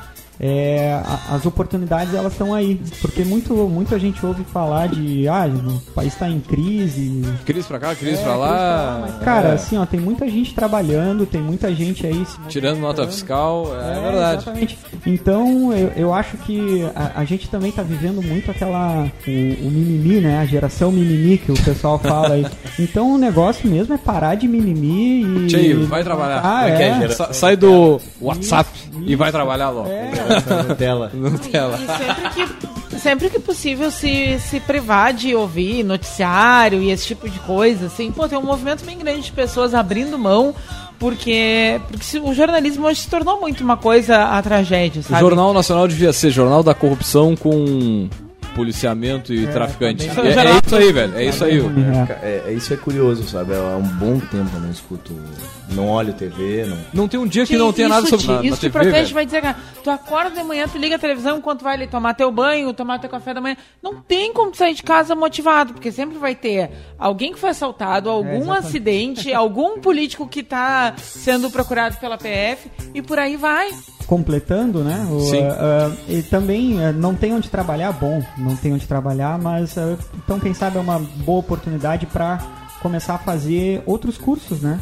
Speaker 5: é, a- as oportunidades elas estão aí. Porque muito, muita gente ouve falar de ah, o país está em crise.
Speaker 2: Crise pra cá, crise
Speaker 5: É,
Speaker 2: pra lá.
Speaker 5: mas, cara,
Speaker 2: é,
Speaker 5: assim, ó, tem muita gente trabalhando, tem muita gente aí se
Speaker 2: tirando nota fiscal, é, verdade.
Speaker 5: Exatamente. Então, eu, eu acho que a, a gente também tá vivendo muito aquela. O, o mimimi, né? A geração mimimi que o pessoal fala aí. Então, o negócio mesmo é parar de mimimi e.
Speaker 2: Tchê, vai trabalhar.
Speaker 5: Ah,
Speaker 2: é que é,
Speaker 5: é.
Speaker 2: Sa- sai do WhatsApp e vai trabalhar logo.
Speaker 3: Nutella.
Speaker 2: Nutella.
Speaker 4: E sempre que, sempre que possível se, se privar de ouvir noticiário e esse tipo de coisa, assim, pô, tem um movimento bem grande de pessoas abrindo mão, porque, porque o jornalismo hoje se tornou muito uma coisa a tragédia,
Speaker 2: O
Speaker 4: sabe?
Speaker 2: Jornal Nacional devia ser Jornal da Corrupção com policiamento e traficante.
Speaker 3: tá bem-
Speaker 2: É, é isso aí, velho. É isso aí.
Speaker 3: É, é- isso é curioso, sabe? Há um bom tempo eu não escuto, não olho TV, não.
Speaker 2: Não tem um dia que
Speaker 4: Sim,
Speaker 2: não tenha nada sobre
Speaker 4: te,
Speaker 2: na, na
Speaker 4: Isso te
Speaker 2: TV,
Speaker 4: protege,
Speaker 2: velho.
Speaker 4: vai dizer, cara, tu acorda de manhã, tu liga a televisão enquanto vai ali tomar teu banho, tomar teu café da manhã. Não tem como tu sair de casa motivado, porque sempre vai ter alguém que foi assaltado, algum
Speaker 5: exatamente.
Speaker 4: acidente, algum político que tá sendo procurado pela PF e por aí vai.
Speaker 5: Completando, né? O,
Speaker 2: Sim.
Speaker 5: ah, ah, e também ah, não tem onde trabalhar, bom, não tem onde trabalhar, mas então quem sabe é uma boa oportunidade para começar a fazer outros cursos, né?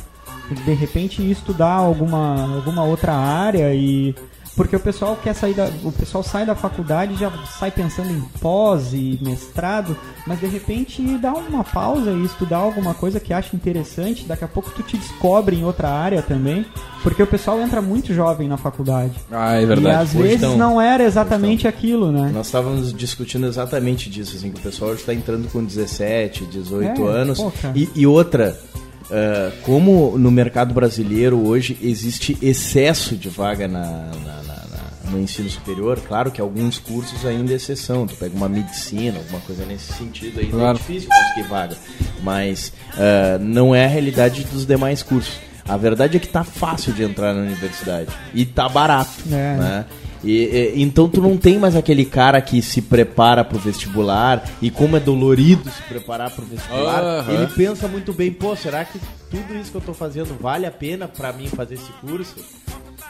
Speaker 5: De repente estudar alguma, alguma outra área e porque o pessoal quer sair da, o pessoal sai da faculdade e já sai pensando em pós e mestrado, mas de repente dá uma pausa e estudar alguma coisa que acha interessante, daqui a pouco tu te descobre em outra área também, porque o pessoal entra muito jovem na faculdade.
Speaker 2: Ah, é
Speaker 5: E
Speaker 2: verdade.
Speaker 5: às
Speaker 3: Hoje
Speaker 5: vezes
Speaker 3: não.
Speaker 5: não era exatamente aquilo, né?
Speaker 3: Nós estávamos discutindo exatamente disso, assim, que o pessoal está entrando com 17, 18
Speaker 5: É,
Speaker 3: anos.
Speaker 5: pô.
Speaker 3: E, e outra, ah, como no mercado brasileiro hoje existe excesso de vaga na, na- na- na- no ensino superior, claro que alguns cursos ainda é exceção. Tu pega uma medicina, alguma coisa nesse sentido aí,
Speaker 2: Claro.
Speaker 3: é difícil conseguir vaga. Mas ah, não é a realidade dos demais cursos. A verdade é que tá fácil de entrar na universidade. E tá barato.
Speaker 5: É.
Speaker 3: Né? E, e- então tu não tem mais aquele cara que se prepara pro vestibular e como é dolorido se preparar pro vestibular,
Speaker 2: Aham.
Speaker 3: ele pensa muito bem, pô, será que tudo isso que eu tô fazendo vale a pena pra mim fazer esse curso?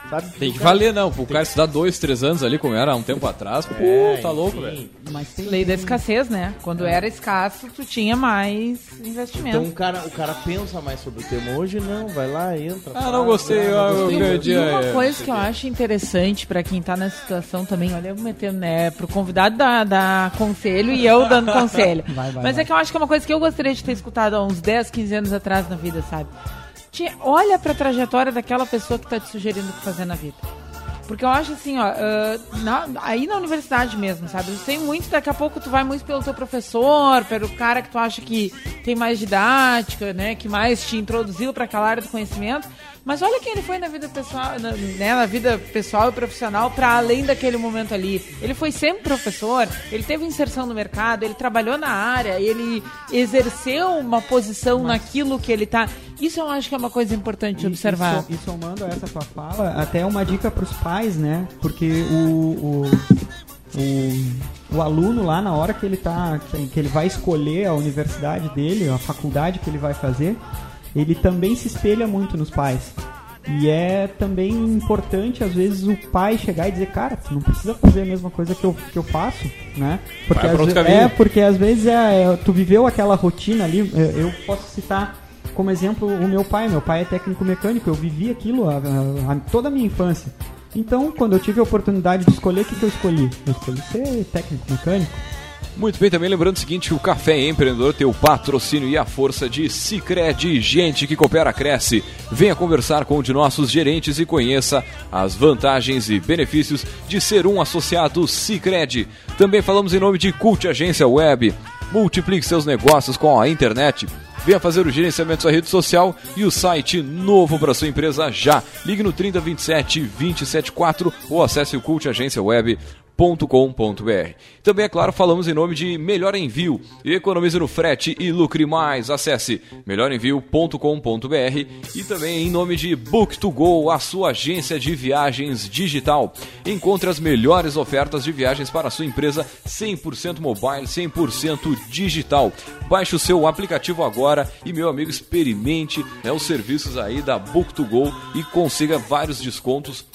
Speaker 3: Sabe?
Speaker 2: Tem que valer, não. O cara estudar dois, três anos ali, como era há um tempo atrás, pô,
Speaker 3: É,
Speaker 2: tá louco,
Speaker 3: enfim.
Speaker 2: velho.
Speaker 5: Mas tem
Speaker 4: Lei da escassez, né? Quando era escasso, tu tinha mais investimento.
Speaker 3: Então o cara, o cara pensa mais sobre o tema. Hoje não, vai lá, entra.
Speaker 2: Ah,
Speaker 3: faz,
Speaker 2: não gostei,
Speaker 3: ah,
Speaker 2: eu
Speaker 3: gostei.
Speaker 2: perdi.
Speaker 4: E uma
Speaker 2: é,
Speaker 4: coisa que eu acho interessante pra quem tá nessa situação também, olha, eu metendo, né, pro convidado da, da conselho e eu dando conselho.
Speaker 5: Vai, vai,
Speaker 4: Mas
Speaker 5: vai.
Speaker 4: é que eu acho que é uma coisa que eu gostaria de ter escutado há uns 10, 15 anos atrás na vida, sabe? Olha pra trajetória daquela pessoa que tá te sugerindo o que fazer na vida. Porque eu acho assim, ó, ah, na- aí na universidade mesmo, sabe? Eu sei muito, daqui a pouco tu vai muito pelo teu professor, pelo cara que tu acha que tem mais didática, né? Que mais te introduziu para aquela área do conhecimento. Mas olha quem ele foi na vida pessoal, na, né, na vida pessoal e profissional para além daquele momento ali. Ele foi sempre professor, ele teve inserção no mercado, ele trabalhou na área, ele exerceu uma posição naquilo que ele tá. Isso eu acho que é uma coisa importante de observar.
Speaker 5: E, so- e somando a essa tua fala, até uma dica para os pais, né? Porque o, o, o, o aluno lá, na hora que ele tá. Que ele vai escolher a universidade dele, a faculdade que ele vai fazer, ele também se espelha muito nos pais. E é também importante, às vezes, o pai chegar e dizer, cara, tu não precisa fazer a mesma coisa que eu, que eu faço, né? Porque às
Speaker 2: pra outro
Speaker 5: ve-
Speaker 2: caminho.
Speaker 5: é, porque às vezes é, é, tu viveu aquela rotina ali. Eu, eu posso citar como exemplo o meu pai. Meu pai é técnico mecânico, eu vivi aquilo a, a- a- toda a minha infância. Então, quando eu tive a oportunidade de escolher, o que, que eu escolhi? Eu escolhi ser técnico mecânico.
Speaker 2: Muito bem, também lembrando o seguinte, o Café Empreendedor tem o patrocínio e a força de Cicred, gente que coopera, cresce. Venha conversar com um de nossos gerentes e conheça as vantagens e benefícios de ser um associado Cicred. Também falamos em nome de Cult Agência Web. Multiplique seus negócios com a internet. Venha fazer o gerenciamento da sua rede social e o site novo para sua empresa já. Ligue no 3027 274 ou acesse o cultagenciaweb.com.br. Também, é claro, falamos em nome de Melhor Envio. Economize no frete e lucre mais. Acesse melhorenvio.com.br e também em nome de Book2Go, a sua agência de viagens digital. Encontre as melhores ofertas de viagens para a sua empresa 100% mobile, 100% digital. Baixe o seu aplicativo agora e, meu amigo, experimente né, os serviços aí da Book2Go e consiga vários descontos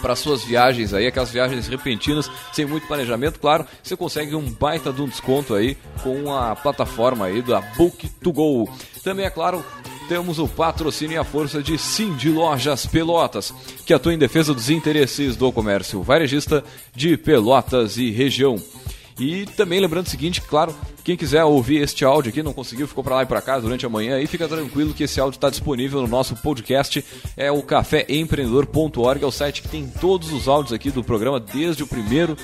Speaker 2: para suas viagens aí, aquelas viagens repentinas, sem muito planejamento, claro, você consegue um baita de um desconto aí com a plataforma aí da Book2Go. Também, é claro, temos o patrocínio e a força de Cindy Lojas Pelotas, que atua em defesa dos interesses do comércio varejista de Pelotas e região. E também lembrando o seguinte, claro, quem quiser ouvir este áudio aqui, não conseguiu, ficou para lá e para cá durante a manhã, aí fica tranquilo que esse áudio está disponível no nosso podcast, é o caféempreendedor.org, é o site que tem todos os áudios aqui do programa, desde o primeiro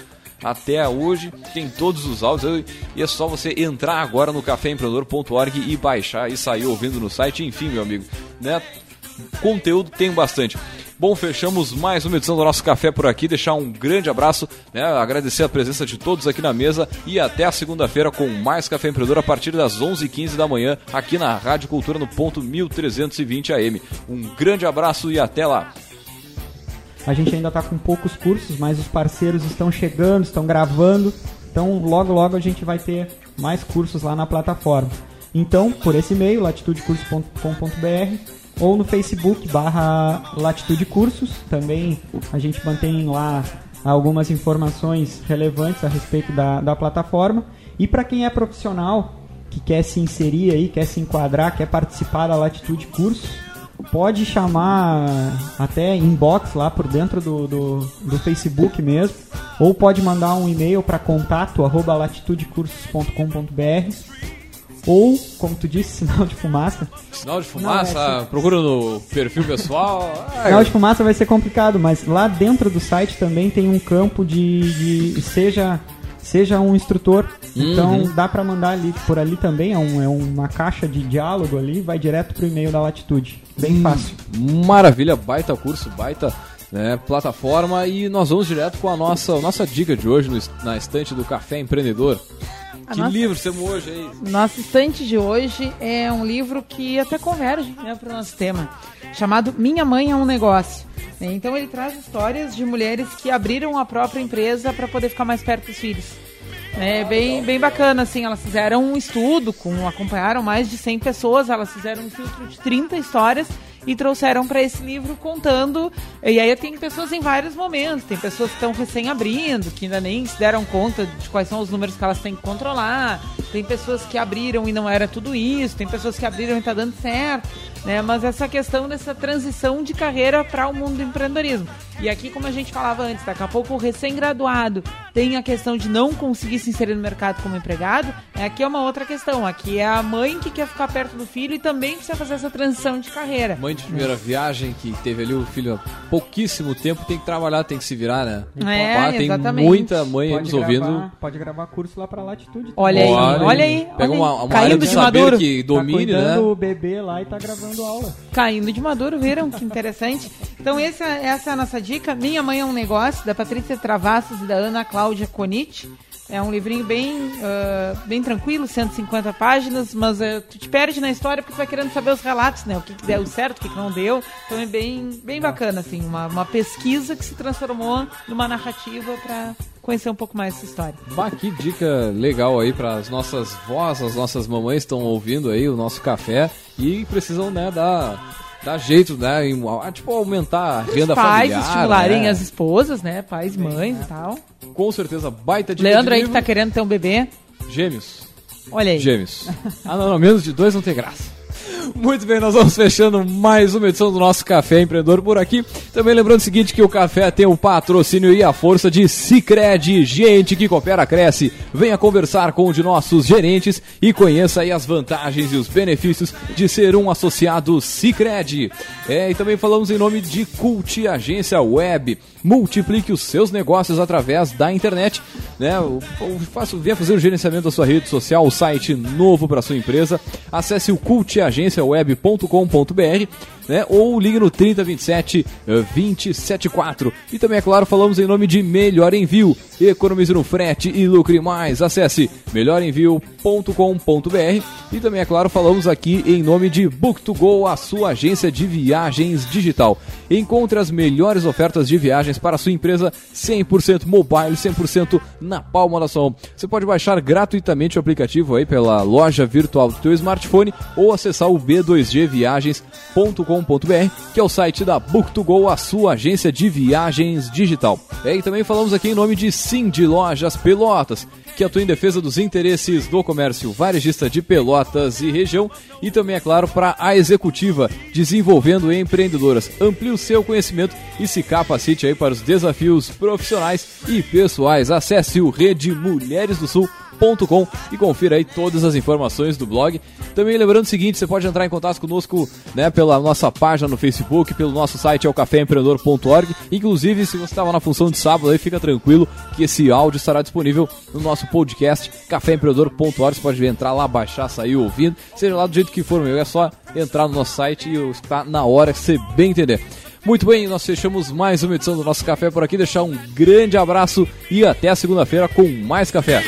Speaker 2: até hoje, tem todos os áudios, e é só você entrar agora no caféempreendedor.org e baixar e sair ouvindo no site, enfim, meu amigo, né? Conteúdo tem bastante. Bom, fechamos mais uma edição do nosso café por aqui. Deixar um grande abraço, né? agradecer a presença de todos aqui na mesa e até a segunda-feira com mais Café Empreendedor a partir das 11h15 da manhã aqui na Rádio Cultura no ponto 1320 AM. Um grande abraço e até lá.
Speaker 5: A gente ainda está com poucos cursos, mas os parceiros estão chegando, estão gravando. Então, logo, logo a gente vai ter mais cursos lá na plataforma. Então, por esse e-mail, latitudecursos.com.br ou no Facebook barra Latitude Cursos. Também a gente mantém lá algumas informações relevantes a respeito da, da plataforma. E para quem é profissional, que quer se inserir aí, quer se enquadrar, quer participar da Latitude Cursos, pode chamar até inbox lá por dentro do, do, do Facebook mesmo, ou pode mandar um e-mail para contato arroba latitudecursos.com.br ou, como tu disse, sinal de fumaça.
Speaker 2: Sinal de fumaça,
Speaker 5: Não, é-
Speaker 2: procura no perfil pessoal.
Speaker 5: Sinal de fumaça vai ser complicado, mas lá dentro do site também tem um campo de, de seja seja um instrutor. Então
Speaker 2: Uhum.
Speaker 5: dá para mandar ali por ali também, é, um- é uma caixa de diálogo ali, vai direto pro e-mail da Latitude. Bem fácil.
Speaker 2: Maravilha, baita curso, baita né, plataforma e nós vamos direto com a nossa, nossa dica de hoje no na estante do Café Empreendedor. Que
Speaker 4: nossa-
Speaker 2: livro temos hoje aí?
Speaker 4: Nosso estante de hoje é um livro que até converge né, para o nosso tema, chamado Minha Mãe é um Negócio. né? Então ele traz histórias de mulheres que abriram a própria empresa para poder ficar mais perto dos filhos. É bem, bem bacana, assim, elas fizeram um estudo, com, acompanharam mais de 100 pessoas, elas fizeram um filtro de 30 histórias e trouxeram para esse livro contando. E aí tem pessoas em vários momentos, tem pessoas que estão recém abrindo, que ainda nem se deram conta de quais são os números que elas têm que controlar, tem pessoas que abriram e não era tudo isso, tem pessoas que abriram e está dando certo, né? Mas essa questão dessa transição de carreira para o mundo do empreendedorismo. E aqui, como a gente falava antes, daqui a pouco o recém-graduado tem a questão de não conseguir se inserir no mercado como empregado, é, aqui é uma outra questão. Aqui é a mãe que quer ficar perto do filho e também precisa fazer essa transição de carreira.
Speaker 2: Mãe de primeira viagem que teve ali o filho há pouquíssimo tempo, tem que trabalhar, tem que se virar, né?
Speaker 4: É,
Speaker 2: Ah, tem
Speaker 4: exatamente.
Speaker 2: muita mãe
Speaker 5: Pode
Speaker 2: nos
Speaker 5: gravar,
Speaker 2: ouvindo.
Speaker 5: Pode gravar curso lá pra Latitude.
Speaker 4: Olha aí,
Speaker 2: Olha
Speaker 4: olha
Speaker 2: aí. Pega
Speaker 4: olha
Speaker 2: uma-
Speaker 4: aí.
Speaker 2: uma área
Speaker 4: Caindo
Speaker 2: de
Speaker 4: de
Speaker 2: saber
Speaker 4: maduro.
Speaker 2: que
Speaker 5: Tá
Speaker 2: domine,
Speaker 5: cuidando
Speaker 2: né?
Speaker 5: o bebê lá e tá gravando aula.
Speaker 4: Caindo de maduro, viram? Que interessante. Então, essa, essa é a nossa dica. Minha Mãe é um Negócio, da Patrícia Travassos e da Ana Cláudia Conite. É um livrinho bem, ah, bem tranquilo, 150 páginas, mas ah, tu te perde na história porque tu vai querendo saber os relatos, né? O que, que deu certo, o que, que não deu. Então é bem, bem bacana, assim, uma, uma pesquisa que se transformou numa narrativa para conhecer um pouco mais essa história.
Speaker 2: Bah, que dica legal aí para as nossas vós, as nossas mamães estão ouvindo aí o nosso café e precisam, né, dar, dar jeito, né, em, ah, tipo, aumentar a renda
Speaker 4: Os pais
Speaker 2: familiar,
Speaker 4: estimularem
Speaker 2: né?
Speaker 4: as esposas, né? Pais, mães e tal.
Speaker 2: Com certeza, baita dica
Speaker 4: Leandro aí que tá querendo ter um bebê.
Speaker 2: Gêmeos.
Speaker 4: Olha aí.
Speaker 2: Gêmeos. Ah, não, não, menos de dois não tem graça. Muito bem, nós vamos fechando mais uma edição do nosso Café Empreendedor por aqui. Também lembrando o seguinte, que o café tem o patrocínio e a força de Cicred, gente que coopera, cresce. Venha conversar com um de nossos gerentes e conheça aí as vantagens e os benefícios de ser um associado Cicred. É, e também falamos em nome de Cult Agência Web. Multiplique os seus negócios através da internet, né? Faça, venha fazer o gerenciamento da sua rede social, o site novo para sua empresa. Acesse o cultagenciaweb.com.br né? Ou ligue no 3027 eh, 274. E também, é claro, falamos em nome de Melhor Envio. Economize no frete e lucre mais. Acesse melhorenvio.com.br. E também, é claro, falamos aqui em nome de Book2Go, a sua agência de viagens digital. Encontre as melhores ofertas de viagens para a sua empresa 100% mobile, 100% na palma da sua mão. Você pode baixar gratuitamente o aplicativo aí pela loja virtual do teu smartphone ou acessar o b2gviagens.com.br, que é o site da Book2Go, a sua agência de viagens digital. É, e também falamos aqui em nome de Sim de Lojas Pelotas, que atua em defesa dos interesses do comércio varejista de Pelotas e região, e também, é claro, para a executiva, desenvolvendo empreendedoras. Amplie o seu conhecimento e se capacite aí para os desafios profissionais e pessoais. Acesse o Rede Mulheres do Sul com e confira aí todas as informações do blog. Também lembrando o seguinte, você pode entrar em contato conosco, né, pela nossa página no Facebook, pelo nosso site é o caféempreendedor.org. Inclusive, se você estava na função de sábado aí, fica tranquilo que esse áudio estará disponível no nosso podcast caféempreendedor.org. Você pode entrar lá, baixar, sair ouvindo, seja lá do jeito que for, meu, é só entrar no nosso site e estar na hora que você bem entender. Muito bem, nós fechamos mais uma edição do nosso café por aqui. Deixar um grande abraço e até segunda-feira com mais café.